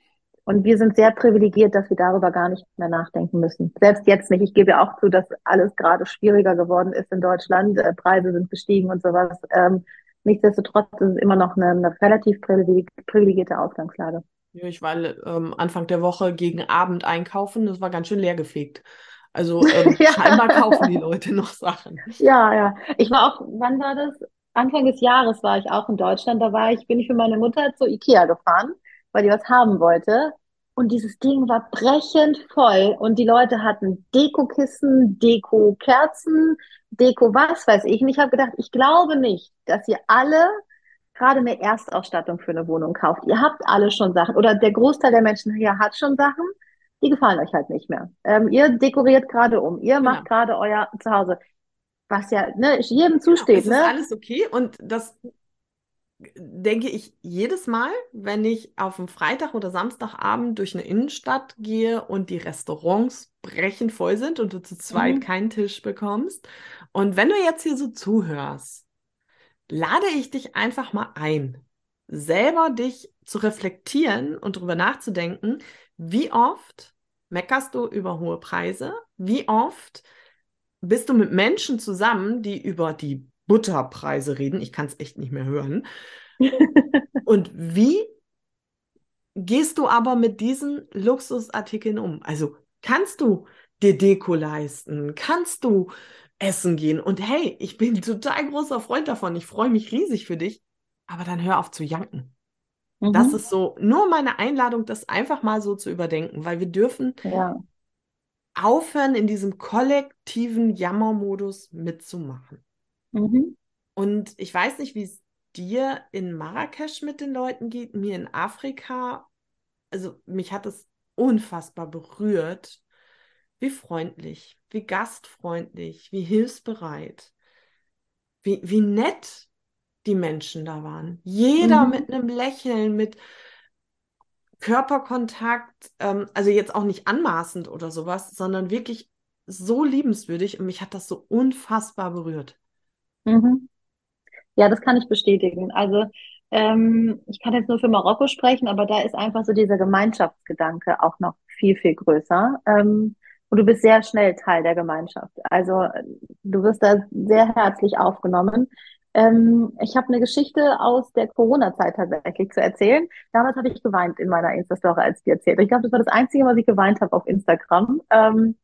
Und wir sind sehr privilegiert, dass wir darüber gar nicht mehr nachdenken müssen. Selbst jetzt nicht. Ich gebe ja auch zu, dass alles gerade schwieriger geworden ist in Deutschland. Äh, Preise sind gestiegen und sowas. Ähm, nichtsdestotrotz ist es immer noch eine, eine relativ privilegierte Ausgangslage. Ja, ich war ähm, Anfang der Woche gegen Abend einkaufen. Das war ganz schön leergefegt. Also ähm, [laughs] ja. scheinbar kaufen die Leute noch Sachen. Ja, ja. Ich war auch, wann war das? Anfang des Jahres war ich auch in Deutschland. Da war ich, bin ich für meine Mutter zu Ikea gefahren weil die was haben wollte. Und dieses Ding war brechend voll und die Leute hatten Dekokissen, Deko-Kerzen, Deko was weiß ich. Und ich habe gedacht, ich glaube nicht, dass ihr alle gerade eine Erstausstattung für eine Wohnung kauft. Ihr habt alle schon Sachen oder der Großteil der Menschen hier hat schon Sachen, die gefallen euch halt nicht mehr. Ähm, ihr dekoriert gerade um, ihr macht ja. gerade euer Zuhause, was ja ne, jedem zusteht. Ja, es ist ne? alles okay und das denke ich jedes Mal, wenn ich auf einem Freitag oder Samstagabend durch eine Innenstadt gehe und die Restaurants brechend voll sind und du zu zweit mhm. keinen Tisch bekommst. Und wenn du jetzt hier so zuhörst, lade ich dich einfach mal ein, selber dich zu reflektieren und darüber nachzudenken, wie oft meckerst du über hohe Preise? Wie oft bist du mit Menschen zusammen, die über die Butterpreise reden. Ich kann es echt nicht mehr hören. [laughs] Und wie gehst du aber mit diesen Luxusartikeln um? Also kannst du dir Deko leisten? Kannst du essen gehen? Und hey, ich bin total großer Freund davon. Ich freue mich riesig für dich. Aber dann hör auf zu janken. Mhm. Das ist so nur meine Einladung, das einfach mal so zu überdenken, weil wir dürfen ja. aufhören, in diesem kollektiven Jammermodus mitzumachen. Mhm. Und ich weiß nicht, wie es dir in Marrakesch mit den Leuten geht, mir in Afrika. Also mich hat es unfassbar berührt, wie freundlich, wie gastfreundlich, wie hilfsbereit, wie, wie nett die Menschen da waren. Jeder mhm. mit einem Lächeln, mit Körperkontakt, ähm, also jetzt auch nicht anmaßend oder sowas, sondern wirklich so liebenswürdig und mich hat das so unfassbar berührt. Mhm. Ja, das kann ich bestätigen. Also ähm, ich kann jetzt nur für Marokko sprechen, aber da ist einfach so dieser Gemeinschaftsgedanke auch noch viel, viel größer. Ähm, und du bist sehr schnell Teil der Gemeinschaft. Also du wirst da sehr herzlich aufgenommen. Ähm, ich habe eine Geschichte aus der Corona-Zeit tatsächlich zu erzählen. Damals habe ich geweint in meiner Insta-Story, als ich die erzählt. Ich glaube, das war das Einzige, was ich geweint habe auf Instagram. Ähm,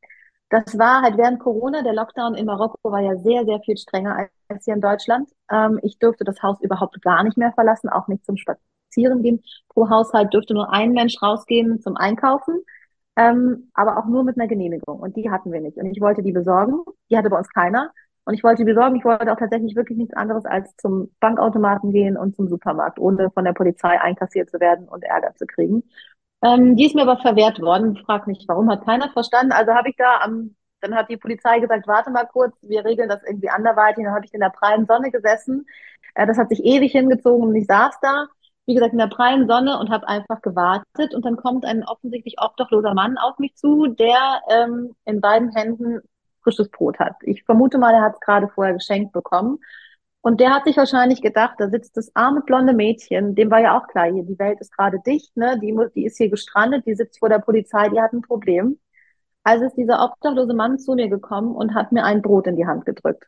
das war halt während Corona, der Lockdown in Marokko war ja sehr, sehr viel strenger als hier in Deutschland. Ähm, ich durfte das Haus überhaupt gar nicht mehr verlassen, auch nicht zum Spazieren gehen. Pro Haushalt dürfte nur ein Mensch rausgehen zum Einkaufen, ähm, aber auch nur mit einer Genehmigung. Und die hatten wir nicht. Und ich wollte die besorgen. Die hatte bei uns keiner. Und ich wollte die besorgen. Ich wollte auch tatsächlich wirklich nichts anderes als zum Bankautomaten gehen und zum Supermarkt, ohne von der Polizei einkassiert zu werden und Ärger zu kriegen. Ähm, die ist mir aber verwehrt worden. Frag mich, warum hat keiner verstanden? Also habe ich da am, dann hat die Polizei gesagt, warte mal kurz, wir regeln das irgendwie anderweitig. Dann habe ich in der prallen Sonne gesessen. Äh, das hat sich ewig hingezogen und ich saß da, wie gesagt, in der prallen Sonne und habe einfach gewartet. Und dann kommt ein offensichtlich obdachloser Mann auf mich zu, der ähm, in beiden Händen frisches Brot hat. Ich vermute mal, er hat es gerade vorher geschenkt bekommen. Und der hat sich wahrscheinlich gedacht, da sitzt das arme blonde Mädchen, dem war ja auch klar, hier, die Welt ist gerade dicht, ne? Die, muss, die ist hier gestrandet, die sitzt vor der Polizei, die hat ein Problem. Also ist dieser obdachlose Mann zu mir gekommen und hat mir ein Brot in die Hand gedrückt.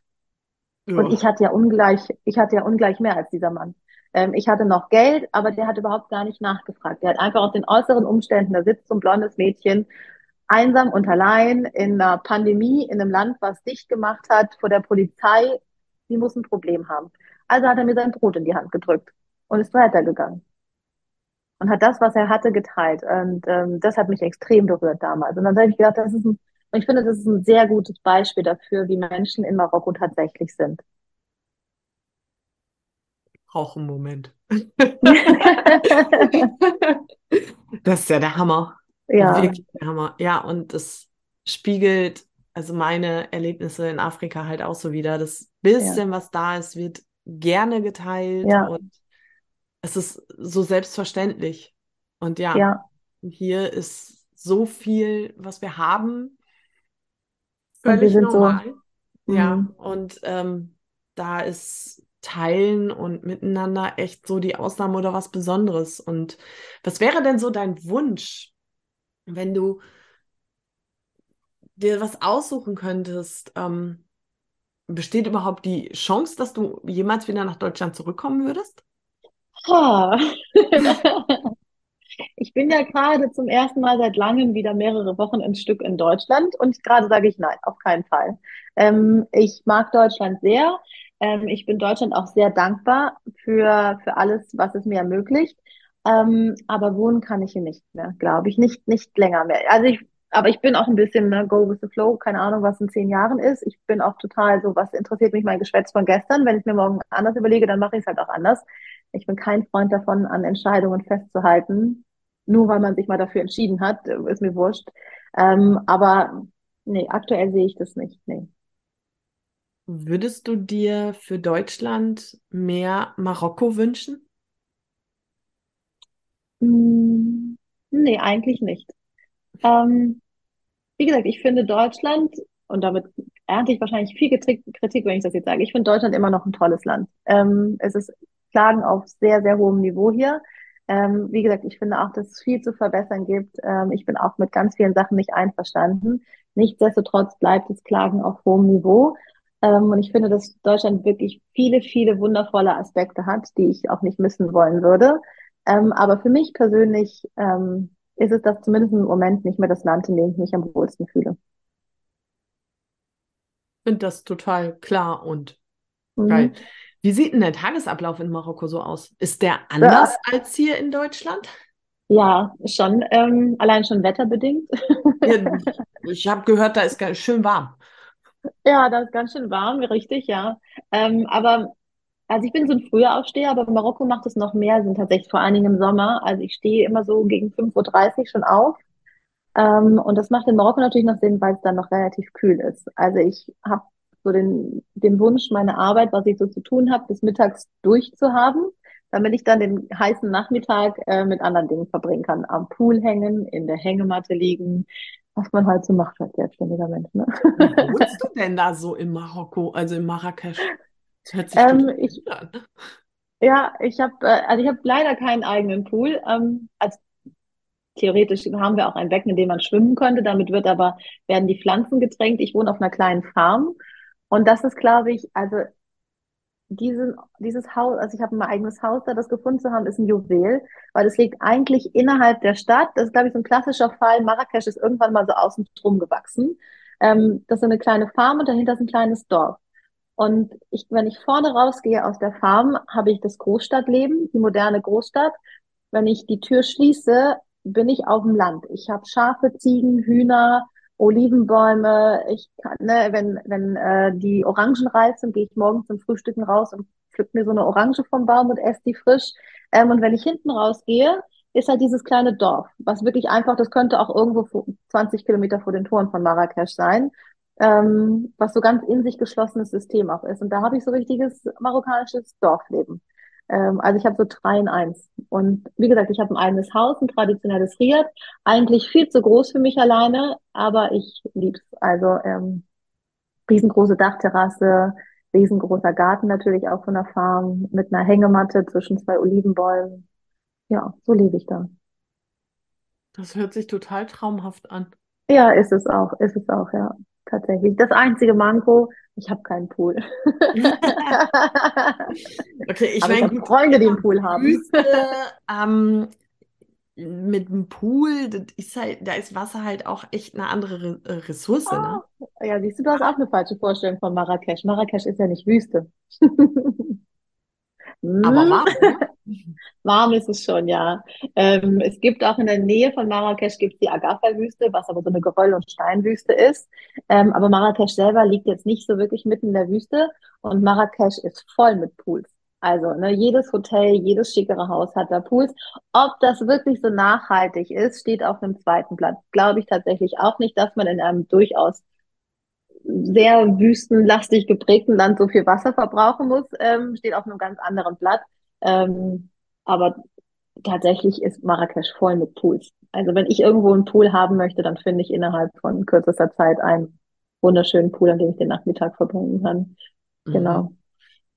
Ja. Und ich hatte ja ungleich, ich hatte ja ungleich mehr als dieser Mann. Ähm, ich hatte noch Geld, aber der hat überhaupt gar nicht nachgefragt. Der hat einfach aus den äußeren Umständen, da sitzt so ein blondes Mädchen, einsam und allein in einer Pandemie, in einem Land, was dicht gemacht hat, vor der Polizei die muss ein Problem haben. Also hat er mir sein Brot in die Hand gedrückt und ist weitergegangen. Und hat das, was er hatte, geteilt. Und ähm, das hat mich extrem berührt damals. Und dann habe ich gedacht, das ist ein ich finde, das ist ein sehr gutes Beispiel dafür, wie Menschen in Marokko tatsächlich sind. Auch einen Moment. [laughs] Das ist ja der Hammer. Ja, Wirklich der Hammer. Ja, und das spiegelt also meine Erlebnisse in Afrika halt auch so wieder. Das ja, bisschen, was da ist, wird gerne geteilt ja, und es ist so selbstverständlich. Und ja, ja. hier ist so viel, was wir haben, Und wir völlig sind so, normal. Ja, mm, und ähm, da ist Teilen und Miteinander echt so die Ausnahme oder was Besonderes. Und was wäre denn so dein Wunsch, wenn du dir was aussuchen könntest? Ähm, besteht überhaupt die Chance, dass du jemals wieder nach Deutschland zurückkommen würdest? ha. [laughs] Ich bin ja gerade zum ersten Mal seit langem wieder mehrere Wochen ein Stück in Deutschland und gerade sage ich nein, auf keinen Fall. Ähm, ich mag Deutschland sehr. Ähm, ich bin Deutschland auch sehr dankbar für, für alles, was es mir ermöglicht. Ähm, aber wohnen kann ich hier nicht mehr, glaube ich, nicht, nicht länger mehr. Also ich, aber ich bin auch ein bisschen, ne, go with the flow, keine Ahnung, was in zehn Jahren ist. Ich bin auch total so, was interessiert mich mein Geschwätz von gestern? Wenn ich mir morgen anders überlege, dann mache ich es halt auch anders. Ich bin kein Freund davon, an Entscheidungen festzuhalten nur weil man sich mal dafür entschieden hat, ist mir wurscht. Ähm, aber nee, aktuell sehe ich das nicht. Nee. Würdest du dir für Deutschland mehr Marokko wünschen? Hm, nee, eigentlich nicht. Ähm, wie gesagt, ich finde Deutschland, und damit ernte ich wahrscheinlich viel Kritik, wenn ich das jetzt sage, ich finde Deutschland immer noch ein tolles Land. Ähm, es ist Klagen auf sehr, sehr hohem Niveau hier. Ähm, wie gesagt, ich finde auch, dass es viel zu verbessern gibt. Ähm, ich bin auch mit ganz vielen Sachen nicht einverstanden. Nichtsdestotrotz bleibt das Klagen auf hohem Niveau. Ähm, und ich finde, dass Deutschland wirklich viele, viele wundervolle Aspekte hat, die ich auch nicht missen wollen würde. Ähm, aber für mich persönlich ähm, ist es das zumindest im Moment nicht mehr das Land, in dem ich mich am wohlsten fühle. Ich finde das total klar und geil. Mhm. Wie sieht denn der Tagesablauf in Marokko so aus? Ist der anders als hier in Deutschland? Ja, schon. Ähm, allein schon wetterbedingt. Ja, [laughs] ich habe gehört, da ist schön warm. Ja, da ist ganz schön warm, richtig, ja. Ähm, aber also ich bin so ein Frühaufsteher, aber in Marokko macht es noch mehr Sinn, tatsächlich vor allen Dingen im Sommer. Also ich stehe immer so gegen fünf Uhr dreißig schon auf. Ähm, und das macht in Marokko natürlich noch Sinn, weil es dann noch relativ kühl ist. Also ich habe so den, den Wunsch, meine Arbeit, was ich so zu tun habe, bis mittags durchzuhaben, damit ich dann den heißen Nachmittag äh, mit anderen Dingen verbringen kann. Am Pool hängen, in der Hängematte liegen, was man halt so macht als selbstständiger Mensch. Ne? Wie wohnst [laughs] du denn da so in Marokko, also in Marrakesch? Das hört sich Ähm, ich, an. ja, ich habe äh, also ich habe leider keinen eigenen Pool. Ähm, also theoretisch haben wir auch ein Becken, in dem man schwimmen könnte. Damit wird aber werden die Pflanzen getränkt. Ich wohne auf einer kleinen Farm und das ist, glaube ich, also diesen, dieses Haus, also ich habe mein eigenes Haus da, das gefunden zu haben, ist ein Juwel, weil es liegt eigentlich innerhalb der Stadt. Das ist, glaube ich, so ein klassischer Fall. Marrakesch ist irgendwann mal so außen drum gewachsen. Ähm, das ist eine kleine Farm und dahinter ist ein kleines Dorf. Und ich, wenn ich vorne rausgehe aus der Farm, habe ich das Großstadtleben, die moderne Großstadt. Wenn ich die Tür schließe, bin ich auf dem Land. Ich habe Schafe, Ziegen, Hühner, Olivenbäume. Ich kann, ne, wenn, wenn äh, die Orangen reif sind, gehe ich morgens zum Frühstücken raus und pflück mir so eine Orange vom Baum und esse die frisch. Ähm, und wenn ich hinten rausgehe, ist halt dieses kleine Dorf, was wirklich einfach, das könnte auch irgendwo 20 Kilometer vor den Toren von Marrakesch sein ähm, was so ganz in sich geschlossenes System auch ist. Und da habe ich so richtiges marokkanisches Dorfleben. Ähm, also ich habe so drei in eins. Und wie gesagt, ich habe ein eigenes Haus, ein traditionelles Riad. Eigentlich viel zu groß für mich alleine, aber ich lieb's. Also ähm, riesengroße Dachterrasse, riesengroßer Garten natürlich auch von der Farm mit einer Hängematte zwischen zwei Olivenbäumen. Ja, so lebe ich da. Das hört sich total traumhaft an. Ja, ist es auch, ist es auch, ja. Tatsächlich. Das einzige Manko, ich habe keinen Pool. [laughs] Okay, ich ich meine, gut, Freunde, die einen Pool haben. Wüste, ähm, mit dem Pool, das ist halt, da ist Wasser halt auch echt eine andere Re äh, Ressource, ne? Ah, ja, siehst du, du hast auch eine falsche Vorstellung von Marrakesch. Marrakesch ist ja nicht Wüste. [laughs] Aber Hm? warm, oder? [laughs] Warm ist es schon, ja. Ähm, es gibt auch in der Nähe von Marrakesch gibt's die Agafay-Wüste, was aber so eine Geröll- und Steinwüste ist. Ähm, aber Marrakesch selber liegt jetzt nicht so wirklich mitten in der Wüste und Marrakesch ist voll mit Pools. Also, ne, jedes Hotel, jedes schickere Haus hat da Pools. Ob das wirklich so nachhaltig ist, steht auf einem zweiten Blatt. Glaube ich tatsächlich auch nicht, dass man in einem durchaus sehr wüstenlastig geprägten Land so viel Wasser verbrauchen muss, ähm, steht auf einem ganz anderen Blatt. Ähm, aber tatsächlich ist Marrakesch voll mit Pools. Also wenn ich irgendwo einen Pool haben möchte, dann finde ich innerhalb von kürzester Zeit einen wunderschönen Pool, an dem ich den Nachmittag verbringen kann. Mhm. Genau.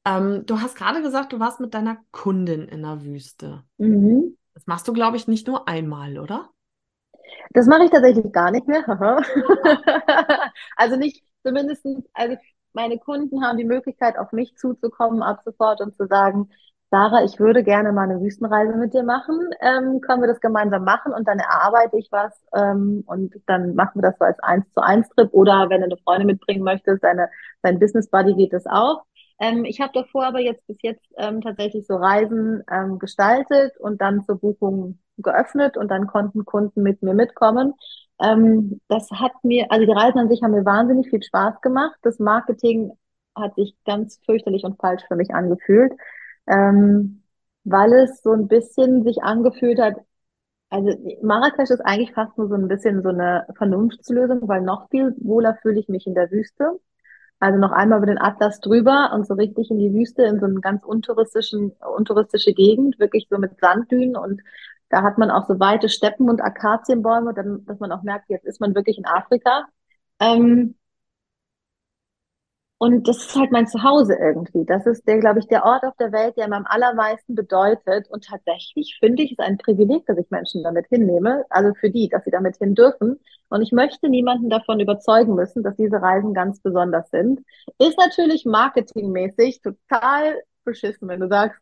Ähm, du hast gerade gesagt, du warst mit deiner Kundin in der Wüste. Mhm. Das machst du, glaube ich, nicht nur einmal, oder? Das mache ich tatsächlich gar nicht mehr. [laughs] also nicht zumindest, also meine Kunden haben die Möglichkeit, auf mich zuzukommen ab sofort und zu sagen, Sarah, ich würde gerne mal eine Wüstenreise mit dir machen. Ähm, können wir das gemeinsam machen und dann erarbeite ich was ähm, und dann machen wir das so als eins zu eins Trip oder wenn du eine Freundin mitbringen möchtest, deine, dein Business Buddy geht das auch. Ähm, ich habe davor aber jetzt bis jetzt ähm, tatsächlich so Reisen ähm, gestaltet und dann zur Buchung geöffnet und dann konnten Kunden mit mir mitkommen. Ähm, das hat mir, also die Reisen an sich haben mir wahnsinnig viel Spaß gemacht. Das Marketing hat sich ganz fürchterlich und falsch für mich angefühlt, ähm, weil es so ein bisschen sich angefühlt hat, also Marrakesch ist eigentlich fast nur so ein bisschen so eine Vernunftslösung, weil noch viel wohler fühle ich mich in der Wüste. Also noch einmal über den Atlas drüber und so richtig in die Wüste, in so eine ganz untouristischen, untouristische Gegend, wirklich so mit Sanddünen und da hat man auch so weite Steppen und Akazienbäume, dann, dass man auch merkt, jetzt ist man wirklich in Afrika. Ähm, und das ist halt mein Zuhause irgendwie. Das ist der, glaube ich, der Ort auf der Welt, der mir am allermeisten bedeutet. Und tatsächlich finde ich es ein Privileg, dass ich Menschen damit hinnehme. Also für die, dass sie damit hin dürfen. Und ich möchte niemanden davon überzeugen müssen, dass diese Reisen ganz besonders sind. Ist natürlich marketingmäßig total beschissen, wenn du sagst,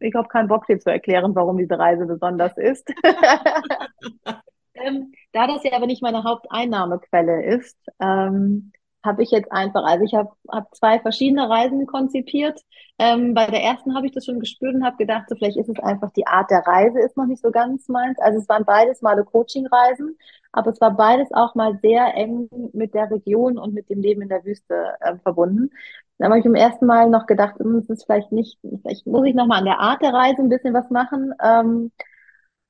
ich habe keinen Bock, dir zu erklären, warum diese Reise besonders ist. [laughs] ähm, da das ja aber nicht meine Haupteinnahmequelle ist, ähm, habe ich jetzt einfach, also ich habe hab zwei verschiedene Reisen konzipiert. Ähm, bei der ersten habe ich das schon gespürt und habe gedacht, so vielleicht ist es einfach die Art der Reise ist noch nicht so ganz meins. Also es waren beides Male Coaching-Reisen, aber es war beides auch mal sehr eng mit der Region und mit dem Leben in der Wüste äh, verbunden. Da habe ich im ersten Mal noch gedacht, hm, es ist vielleicht nicht, vielleicht muss ich noch mal an der Art der Reise ein bisschen was machen. Ähm,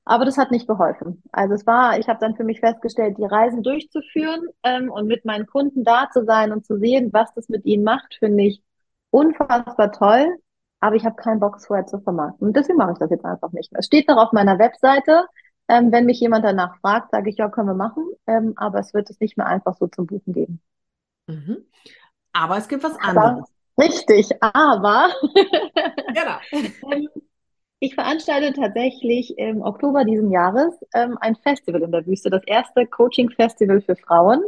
aber das hat nicht geholfen. Also es war, ich habe dann für mich festgestellt, die Reisen durchzuführen ähm, und mit meinen Kunden da zu sein und zu sehen, was das mit ihnen macht, finde ich unfassbar toll. Aber ich habe keinen Bock, es vorher zu vermarkten. Und deswegen mache ich das jetzt einfach nicht mehr. Es steht noch auf meiner Webseite. Ähm, wenn mich jemand danach fragt, sage ich, ja, können wir machen. Ähm, aber es wird es nicht mehr einfach so zum Buchen geben. Mhm. Aber es gibt was aber, anderes. Richtig, aber Genau. [laughs] [laughs] ich veranstalte tatsächlich im Oktober diesen Jahres ähm, ein Festival in der Wüste, das erste Coaching-Festival für Frauen.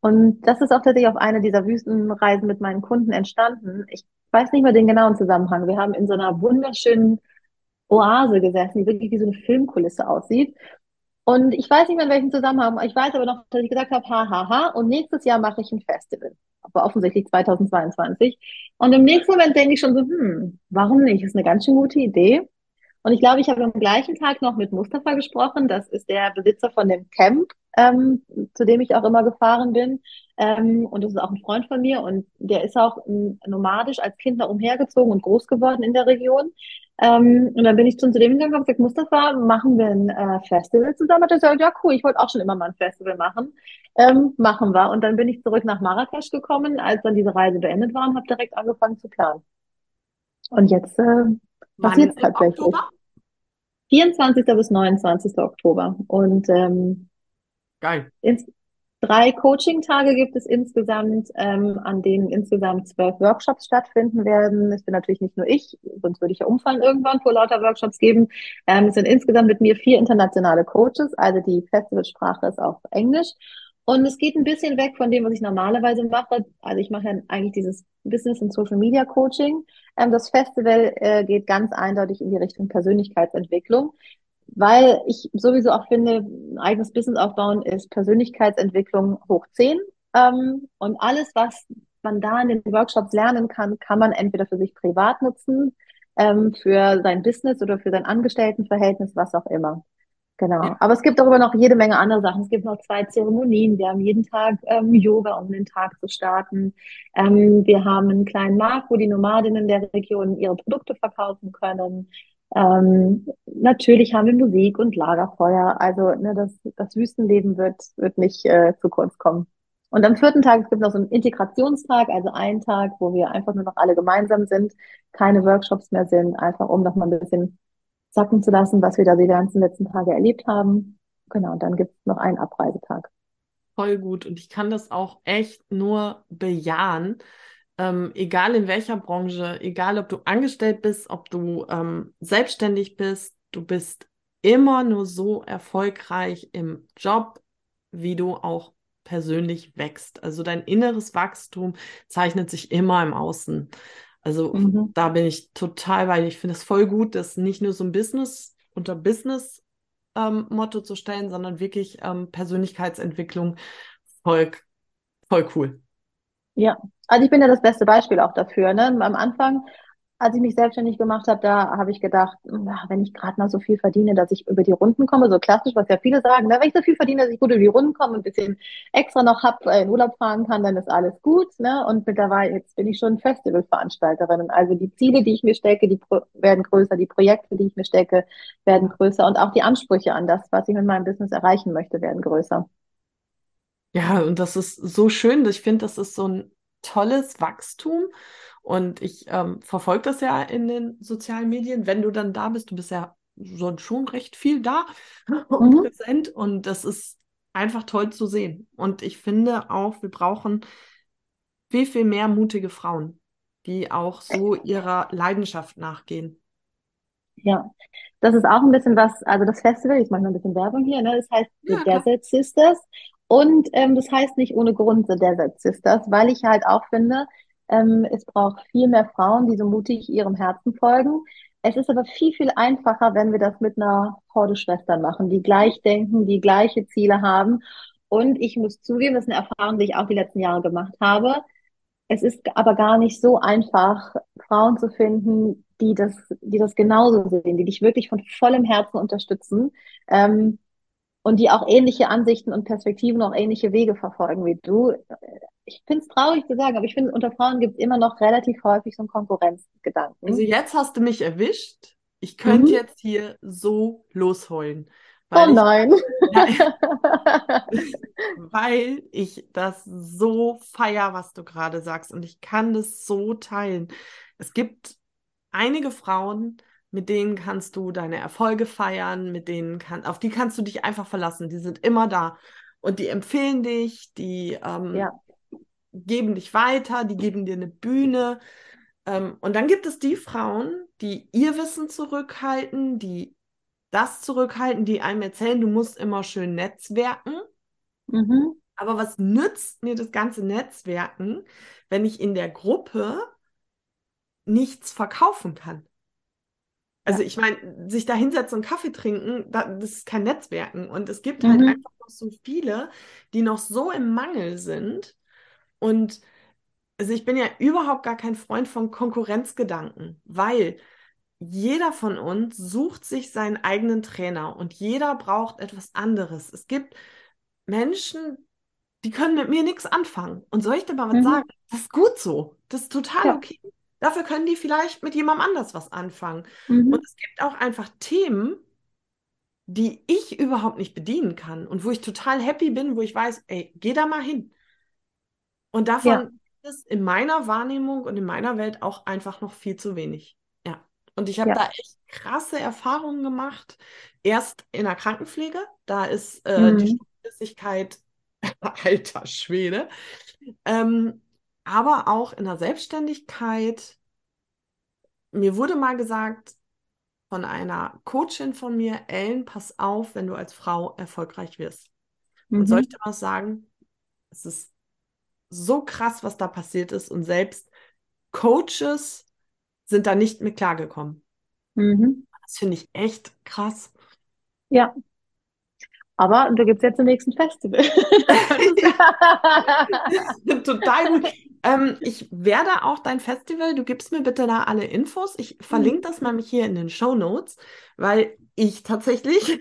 Und das ist auch tatsächlich auf einer dieser Wüstenreisen mit meinen Kunden entstanden. Ich weiß nicht mehr den genauen Zusammenhang. Wir haben in so einer wunderschönen Oase gesessen, die wirklich wie so eine Filmkulisse aussieht. Und ich weiß nicht mehr in welchem Zusammenhang. Ich weiß aber noch, dass ich gesagt habe, ha, ha, ha. Und nächstes Jahr mache ich ein Festival. Aber offensichtlich 2022. Und im nächsten Moment denke ich schon so, hm, warum nicht? Ist eine ganz schön gute Idee. Und ich glaube, ich habe am gleichen Tag noch mit Mustafa gesprochen. Das ist der Besitzer von dem Camp, ähm, zu dem ich auch immer gefahren bin. Ähm, und das ist auch ein Freund von mir. Und der ist auch nomadisch als Kind da umhergezogen und groß geworden in der Region. Ähm, und dann bin ich schon zu dem gegangen und gesagt, Mustafa, machen wir ein äh, Festival zusammen? Hat er gesagt, ja cool, ich wollte auch schon immer mal ein Festival machen. Ähm, machen wir. Und dann bin ich zurück nach Marrakesch gekommen, als dann diese Reise beendet war und habe direkt angefangen zu planen. Und jetzt äh, passiert es tatsächlich. Oktober? 24. bis 29. Oktober. Und ähm, Geil. Ins, drei Coaching-Tage gibt es insgesamt, ähm, an denen insgesamt zwölf Workshops stattfinden werden. Es bin natürlich nicht nur ich, sonst würde ich ja umfallen irgendwann vor lauter Workshops geben. Ähm, es sind insgesamt mit mir vier internationale Coaches, also die Festivalsprache ist auf Englisch. Und es geht ein bisschen weg von dem, was ich normalerweise mache. Also ich mache ja eigentlich dieses Business und Social Media Coaching. Ähm, das Festival äh, geht ganz eindeutig in die Richtung Persönlichkeitsentwicklung, weil ich sowieso auch finde, ein eigenes Business aufbauen ist Persönlichkeitsentwicklung hoch zehn. Ähm, und alles, was man da in den Workshops lernen kann, kann man entweder für sich privat nutzen, ähm, für sein Business oder für sein Angestelltenverhältnis, was auch immer. Genau. Aber es gibt darüber noch jede Menge andere Sachen. Es gibt noch zwei Zeremonien. Wir haben jeden Tag ähm, Yoga, um den Tag zu starten. Ähm, wir haben einen kleinen Markt, wo die Nomadinnen der Region ihre Produkte verkaufen können. Ähm, natürlich haben wir Musik und Lagerfeuer. Also ne, das, das Wüstenleben wird, wird nicht äh, zu kurz kommen. Und am vierten Tag es gibt noch so einen Integrationstag, also einen Tag, wo wir einfach nur noch alle gemeinsam sind, keine Workshops mehr sind, einfach um noch mal ein bisschen sacken zu lassen, was wir da die ganzen letzten Tage erlebt haben. Genau, und dann gibt es noch einen Abreisetag. Voll gut. Und ich kann das auch echt nur bejahen. Ähm, egal in welcher Branche, egal ob du angestellt bist, ob du ähm, selbstständig bist, du bist immer nur so erfolgreich im Job, wie du auch persönlich wächst. Also dein inneres Wachstum zeichnet sich immer im Außen. Also mhm. da bin ich total weil Ich finde es voll gut, das nicht nur so ein Business unter Business ähm, Motto zu stellen, sondern wirklich ähm, Persönlichkeitsentwicklung voll, voll cool. Ja, also ich bin ja das beste Beispiel auch dafür. Ne? Am Anfang als ich mich selbstständig gemacht habe, da habe ich gedacht, wenn ich gerade mal so viel verdiene, dass ich über die Runden komme, so klassisch, was ja viele sagen, ne? wenn ich so viel verdiene, dass ich gut über die Runden komme, ein bisschen extra noch hab, äh, in Urlaub fahren kann, dann ist alles gut. Ne? Und mittlerweile, jetzt bin ich schon Festivalveranstalterin. Also die Ziele, die ich mir stecke, die werden größer, die Projekte, die ich mir stecke, werden größer und auch die Ansprüche an das, was ich mit meinem Business erreichen möchte, werden größer. Ja, und das ist so schön. Ich finde, das ist so ein tolles Wachstum. Und ich ähm, verfolge das ja in den sozialen Medien. Wenn du dann da bist, du bist ja so schon recht viel da [laughs] und mhm. präsent. Und das ist einfach toll zu sehen. Und ich finde auch, wir brauchen viel, viel mehr mutige Frauen, die auch so ihrer Leidenschaft nachgehen. Ja, das ist auch ein bisschen was, also das Festival, ich mache noch ein bisschen Werbung hier, ne? das heißt ja, The Desert Sisters. Und ähm, das heißt nicht ohne Grund The Desert Sisters, weil ich halt auch finde, ähm, es braucht viel mehr Frauen, die so mutig ihrem Herzen folgen. Es ist aber viel, viel einfacher, wenn wir das mit einer Horde Schwestern machen, die gleich denken, die gleiche Ziele haben. Und ich muss zugeben, das ist eine Erfahrung, die ich auch die letzten Jahre gemacht habe. Es ist aber gar nicht so einfach, Frauen zu finden, die das, die das genauso sehen, die dich wirklich von vollem Herzen unterstützen. Ähm, und die auch ähnliche Ansichten und Perspektiven, auch ähnliche Wege verfolgen wie du. Ich finde es traurig zu sagen, aber ich finde, unter Frauen gibt es immer noch relativ häufig so einen Konkurrenzgedanken. Also jetzt hast du mich erwischt. Ich könnte mhm. jetzt hier so losheulen. oh nein. Ich, [laughs] weil ich das so feier, was du gerade sagst. Und ich kann das so teilen. Es gibt einige Frauen, mit denen kannst du deine Erfolge feiern, mit denen kann, auf die kannst du dich einfach verlassen. Die sind immer da und die empfehlen dich, die ähm, ja. geben dich weiter, die geben dir eine Bühne. Ähm, und dann gibt es die Frauen, die ihr Wissen zurückhalten, die das zurückhalten, die einem erzählen, du musst immer schön netzwerken. Mhm. Aber was nützt mir das ganze Netzwerken, wenn ich in der Gruppe nichts verkaufen kann? Also ich meine, sich da hinsetzen und Kaffee trinken, das ist kein Netzwerken. Und es gibt halt mhm. einfach noch so viele, die noch so im Mangel sind. Und also ich bin ja überhaupt gar kein Freund von Konkurrenzgedanken, weil jeder von uns sucht sich seinen eigenen Trainer und jeder braucht etwas anderes. Es gibt Menschen, die können mit mir nichts anfangen. Und soll ich dir mal was mhm. sagen? Das ist gut so. Das ist total ja. okay. Dafür können die vielleicht mit jemandem anders was anfangen. Mhm. Und es gibt auch einfach Themen, die ich überhaupt nicht bedienen kann und wo ich total happy bin, wo ich weiß, ey, geh da mal hin. Und davon ja. ist in meiner Wahrnehmung und in meiner Welt auch einfach noch viel zu wenig. Ja. Und ich habe ja. da echt krasse Erfahrungen gemacht. Erst in der Krankenpflege, da ist äh, mhm. die Flüssigkeit, [laughs] alter Schwede. Ähm, aber auch in der Selbstständigkeit. Mir wurde mal gesagt von einer Coachin von mir, Ellen, pass auf, wenn du als Frau erfolgreich wirst. Mhm. Und soll ich dir was sagen? Es ist so krass, was da passiert ist. Und selbst Coaches sind da nicht mit klargekommen. Mhm. Das finde ich echt krass. Ja, aber du gibst jetzt zum nächsten Festival. [laughs] [laughs] [laughs] Total gut. Ähm, ich werde auch dein Festival, du gibst mir bitte da alle Infos. Ich verlinke das mal hier in den Show Notes, weil ich tatsächlich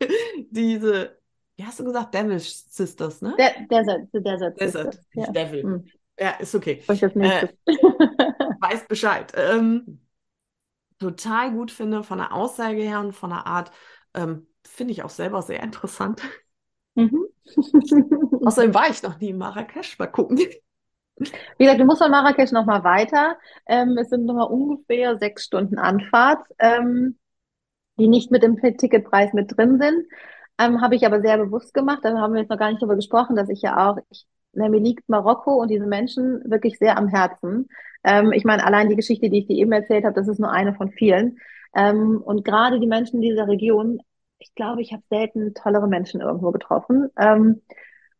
[laughs] diese, wie hast du gesagt, Devil Sisters, ne? Der, Desert, Desert, Desert, Sisters, nicht ja. Devil. Hm. Ja, ist okay. Das Äh, [laughs] weiß Bescheid. Ähm, total gut finde von der Aussage her und von der Art, ähm, finde ich auch selber sehr interessant. Mhm. [laughs] Außerdem war ich noch nie in Marrakesch. Mal gucken. Wie gesagt, du musst von Marrakesch nochmal weiter. Ähm, es sind nochmal ungefähr sechs Stunden Anfahrt, ähm, die nicht mit dem Ticketpreis mit drin sind. Ähm, habe ich aber sehr bewusst gemacht. Da haben wir jetzt noch gar nicht drüber gesprochen, dass ich ja auch, ich, ne, mir liegt Marokko und diese Menschen wirklich sehr am Herzen. Ähm, ich meine, allein die Geschichte, die ich dir eben erzählt habe, das ist nur eine von vielen. Ähm, und gerade die Menschen dieser Region, ich glaube, ich habe selten tollere Menschen irgendwo getroffen. Ähm,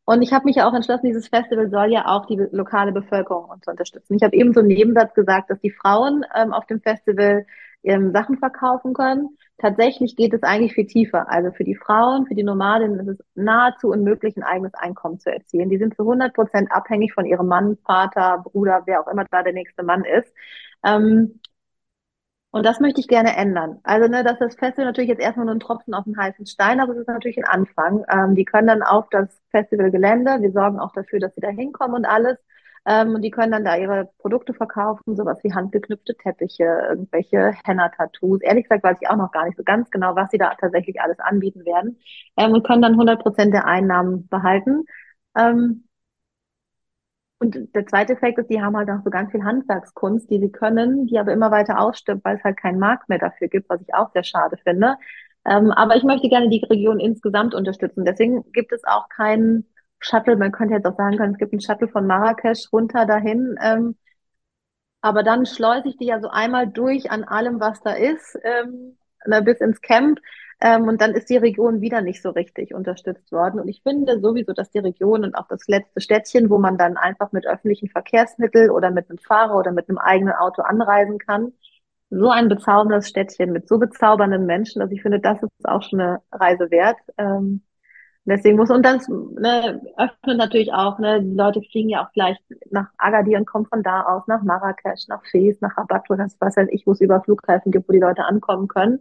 und ich habe mich ja auch entschlossen, dieses Festival soll ja auch die lokale Bevölkerung uns unterstützen. Ich habe eben so einen Nebensatz gesagt, dass die Frauen ähm, auf dem Festival ähm, Sachen verkaufen können. Tatsächlich geht es eigentlich viel tiefer. Also für die Frauen, für die Nomadinnen ist es nahezu unmöglich, ein eigenes Einkommen zu erzielen. Die sind zu 100 Prozent abhängig von ihrem Mann, Vater, Bruder, wer auch immer da der nächste Mann ist. Ähm, und das möchte ich gerne ändern. Also, ne, dass das Festival natürlich jetzt erstmal nur ein Tropfen auf den heißen Stein, aber es ist natürlich ein Anfang. Ähm, die können dann auf das Festivalgelände, wir sorgen auch dafür, dass sie da hinkommen und alles. Ähm, und die können dann da ihre Produkte verkaufen, sowas wie handgeknüpfte Teppiche, irgendwelche Henna-Tattoos. Ehrlich gesagt weiß ich auch noch gar nicht so ganz genau, was sie da tatsächlich alles anbieten werden. Ähm, und können dann 100 Prozent der Einnahmen behalten. Ähm, und der zweite Effekt ist, die haben halt auch so ganz viel Handwerkskunst, die sie können, die aber immer weiter ausstirbt, weil es halt keinen Markt mehr dafür gibt, was ich auch sehr schade finde. Ähm, aber ich möchte gerne die Region insgesamt unterstützen. Deswegen gibt es auch keinen Shuttle. Man könnte jetzt auch sagen können, es gibt einen Shuttle von Marrakesch runter dahin. Ähm, aber dann schleuse ich die ja so einmal durch an allem, was da ist, ähm, bis ins Camp. Ähm, und dann ist die Region wieder nicht so richtig unterstützt worden. Und ich finde sowieso, dass die Region und auch das letzte Städtchen, wo man dann einfach mit öffentlichen Verkehrsmitteln oder mit einem Fahrer oder mit einem eigenen Auto anreisen kann, so ein bezauberndes Städtchen mit so bezaubernden Menschen, dass ich finde, das ist auch schon eine Reise wert. Ähm, Deswegen muss, und das ne, öffnet natürlich auch, ne, die Leute fliegen ja auch gleich nach Agadir und kommen von da aus nach Marrakesch, nach Fez, nach Rabat, das was weiß ich, wo es über Flughäfen gibt, wo die Leute ankommen können.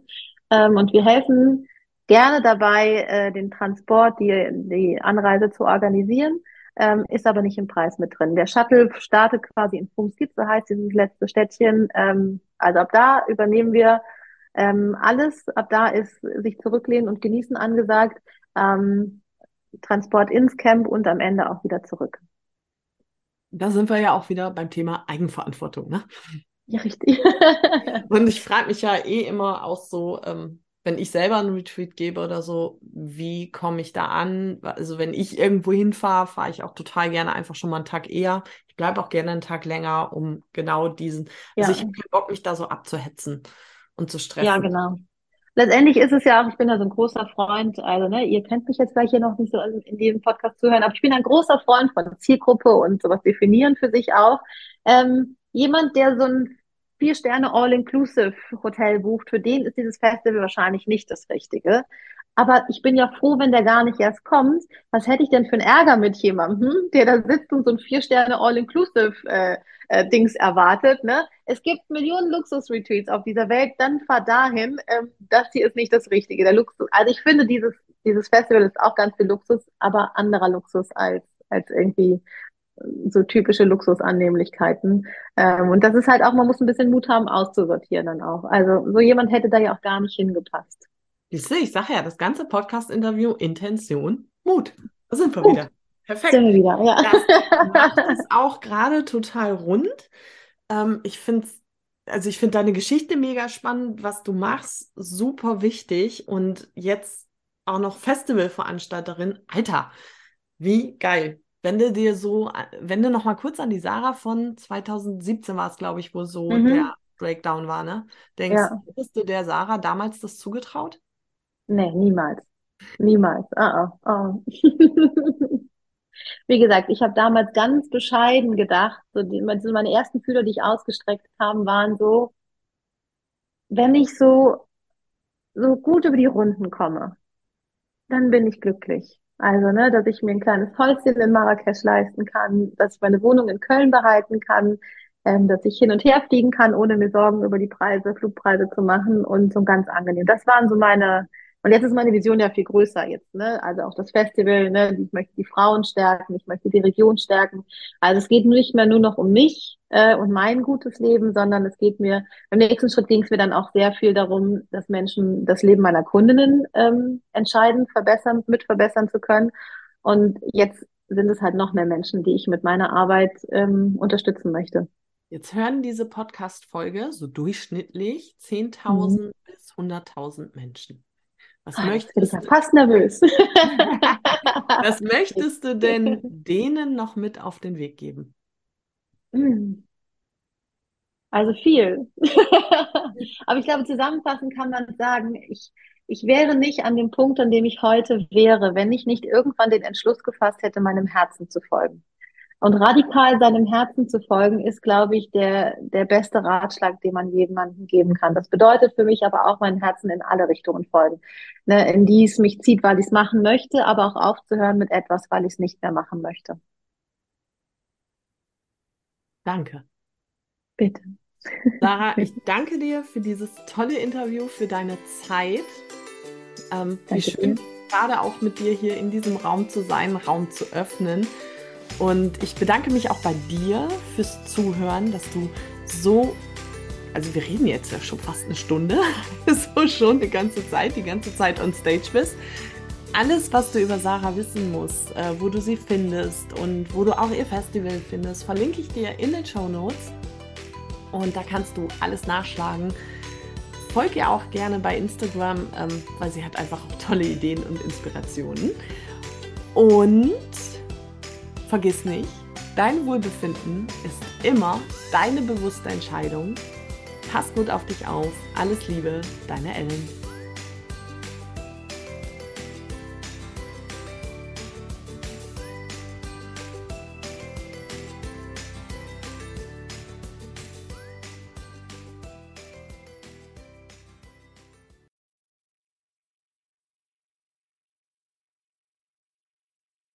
Ähm, und wir helfen gerne dabei, äh, den Transport, die, die Anreise zu organisieren, ähm, ist aber nicht im Preis mit drin. Der Shuttle startet quasi in Fumskit, so heißt dieses letzte Städtchen. Ähm, also ab da übernehmen wir ähm, alles. Ab da ist sich zurücklehnen und genießen angesagt ähm, Transport ins Camp und am Ende auch wieder zurück. Da sind wir ja auch wieder beim Thema Eigenverantwortung, ne? Ja, richtig. [laughs] Und ich frage mich ja eh immer auch so, ähm, wenn ich selber einen Retreat gebe oder so, wie komme ich da an? Also wenn ich irgendwo hinfahre, fahre ich auch total gerne einfach schon mal einen Tag eher. Ich bleibe auch gerne einen Tag länger, um genau diesen, also Ja. ich habe keinen Bock, mich da so abzuhetzen und zu stressen. Ja, genau. Letztendlich ist es ja auch, ich bin ja so ein großer Freund, also ne, ihr kennt mich jetzt vielleicht hier noch nicht so in, in diesem Podcast zuhören, aber ich bin ein großer Freund von Zielgruppe und sowas definieren für sich auch. Ähm, jemand, der so ein Vier-Sterne All-Inclusive-Hotel bucht, für den ist dieses Festival wahrscheinlich nicht das Richtige. Aber ich bin ja froh, wenn der gar nicht erst kommt. Was hätte ich denn für einen Ärger mit jemandem, der da sitzt und so ein Vier-Sterne All-Inclusive äh, äh, Dings erwartet, ne? Es gibt Millionen Luxus-Retreats auf dieser Welt, dann fahr dahin. Ähm, das hier ist nicht das Richtige. Der Luxus, also ich finde, dieses, dieses Festival ist auch ganz viel Luxus, aber anderer Luxus als, als irgendwie so typische Luxusannehmlichkeiten. Ähm, und das ist halt auch, man muss ein bisschen Mut haben, auszusortieren dann auch. Also so jemand hätte da ja auch gar nicht hingepasst. Siehst du, ich sage ja, das ganze Podcast-Interview, Intention, Mut. Da sind wir Mut. wieder. Perfekt. Sind wir wieder, ja. Das macht es auch gerade total rund. Ähm, ich finde also ich finde deine Geschichte mega spannend, was du machst, super wichtig und jetzt auch noch Festivalveranstalterin. Alter, wie geil. Wenn du dir so, wenn du noch mal kurz an die Sarah von 2017 war es, glaube ich, wo so Mhm. der Breakdown war, ne? Denkst, Ja. hättest du der Sarah damals das zugetraut? Nee, niemals. Niemals. Ah, ah. [laughs] Wie gesagt, ich habe damals ganz bescheiden gedacht, so die, so meine ersten Fühler, die ich ausgestreckt haben, waren so, wenn ich so, so gut über die Runden komme, dann bin ich glücklich. Also, ne, dass ich mir ein kleines Häuschen in Marrakesch leisten kann, dass ich meine Wohnung in Köln behalten kann, ähm, dass ich hin und her fliegen kann, ohne mir Sorgen über die Preise, Flugpreise zu machen und so ganz angenehm. Das waren so meine, und jetzt ist meine Vision ja viel größer jetzt, ne? Also auch das Festival, ne? Ich möchte die Frauen stärken, ich möchte die Region stärken. Also es geht nicht mehr nur noch um mich äh, und mein gutes Leben, sondern es geht mir, im nächsten Schritt ging es mir dann auch sehr viel darum, dass Menschen das Leben meiner Kundinnen ähm, entscheiden, verbessern, mit verbessern zu können. Und jetzt sind es halt noch mehr Menschen, die ich mit meiner Arbeit ähm, unterstützen möchte. Jetzt hören diese Podcast-Folge so durchschnittlich 10.000 mhm. bis 100.000 Menschen. Was ah, möchtest du? fast nervös. [laughs] Was möchtest du denn denen noch mit auf den Weg geben? Mhm. Also viel. [laughs] Aber ich glaube, zusammenfassend kann man sagen, ich, ich wäre nicht an dem Punkt, an dem ich heute wäre, wenn ich nicht irgendwann den Entschluss gefasst hätte, meinem Herzen zu folgen. Und radikal seinem Herzen zu folgen, ist, glaube ich, der, der beste Ratschlag, den man jemandem geben kann. Das bedeutet für mich aber auch, mein Herzen in alle Richtungen folgen. Ne, in die es mich zieht, weil ich es machen möchte, aber auch aufzuhören mit etwas, weil ich es nicht mehr machen möchte. Danke. Bitte. Sarah, [laughs] ich danke dir für dieses tolle Interview, für deine Zeit. Ähm, wie schön, gerade auch mit dir hier in diesem Raum zu sein, Raum zu öffnen. Und ich bedanke mich auch bei dir fürs Zuhören, dass du so, also wir reden jetzt ja schon fast eine Stunde, [laughs] so schon die ganze Zeit, die ganze Zeit on stage bist. Alles, was du über Sarah wissen musst, äh, wo du sie findest und wo du auch ihr Festival findest, verlinke ich dir in den Show Notes. Und da kannst du alles nachschlagen. Folge ihr auch gerne bei Instagram, ähm, weil sie hat einfach auch tolle Ideen und Inspirationen. Und Vergiss nicht, dein Wohlbefinden ist immer deine bewusste Entscheidung. Pass gut auf dich auf. Alles Liebe, deine Ellen.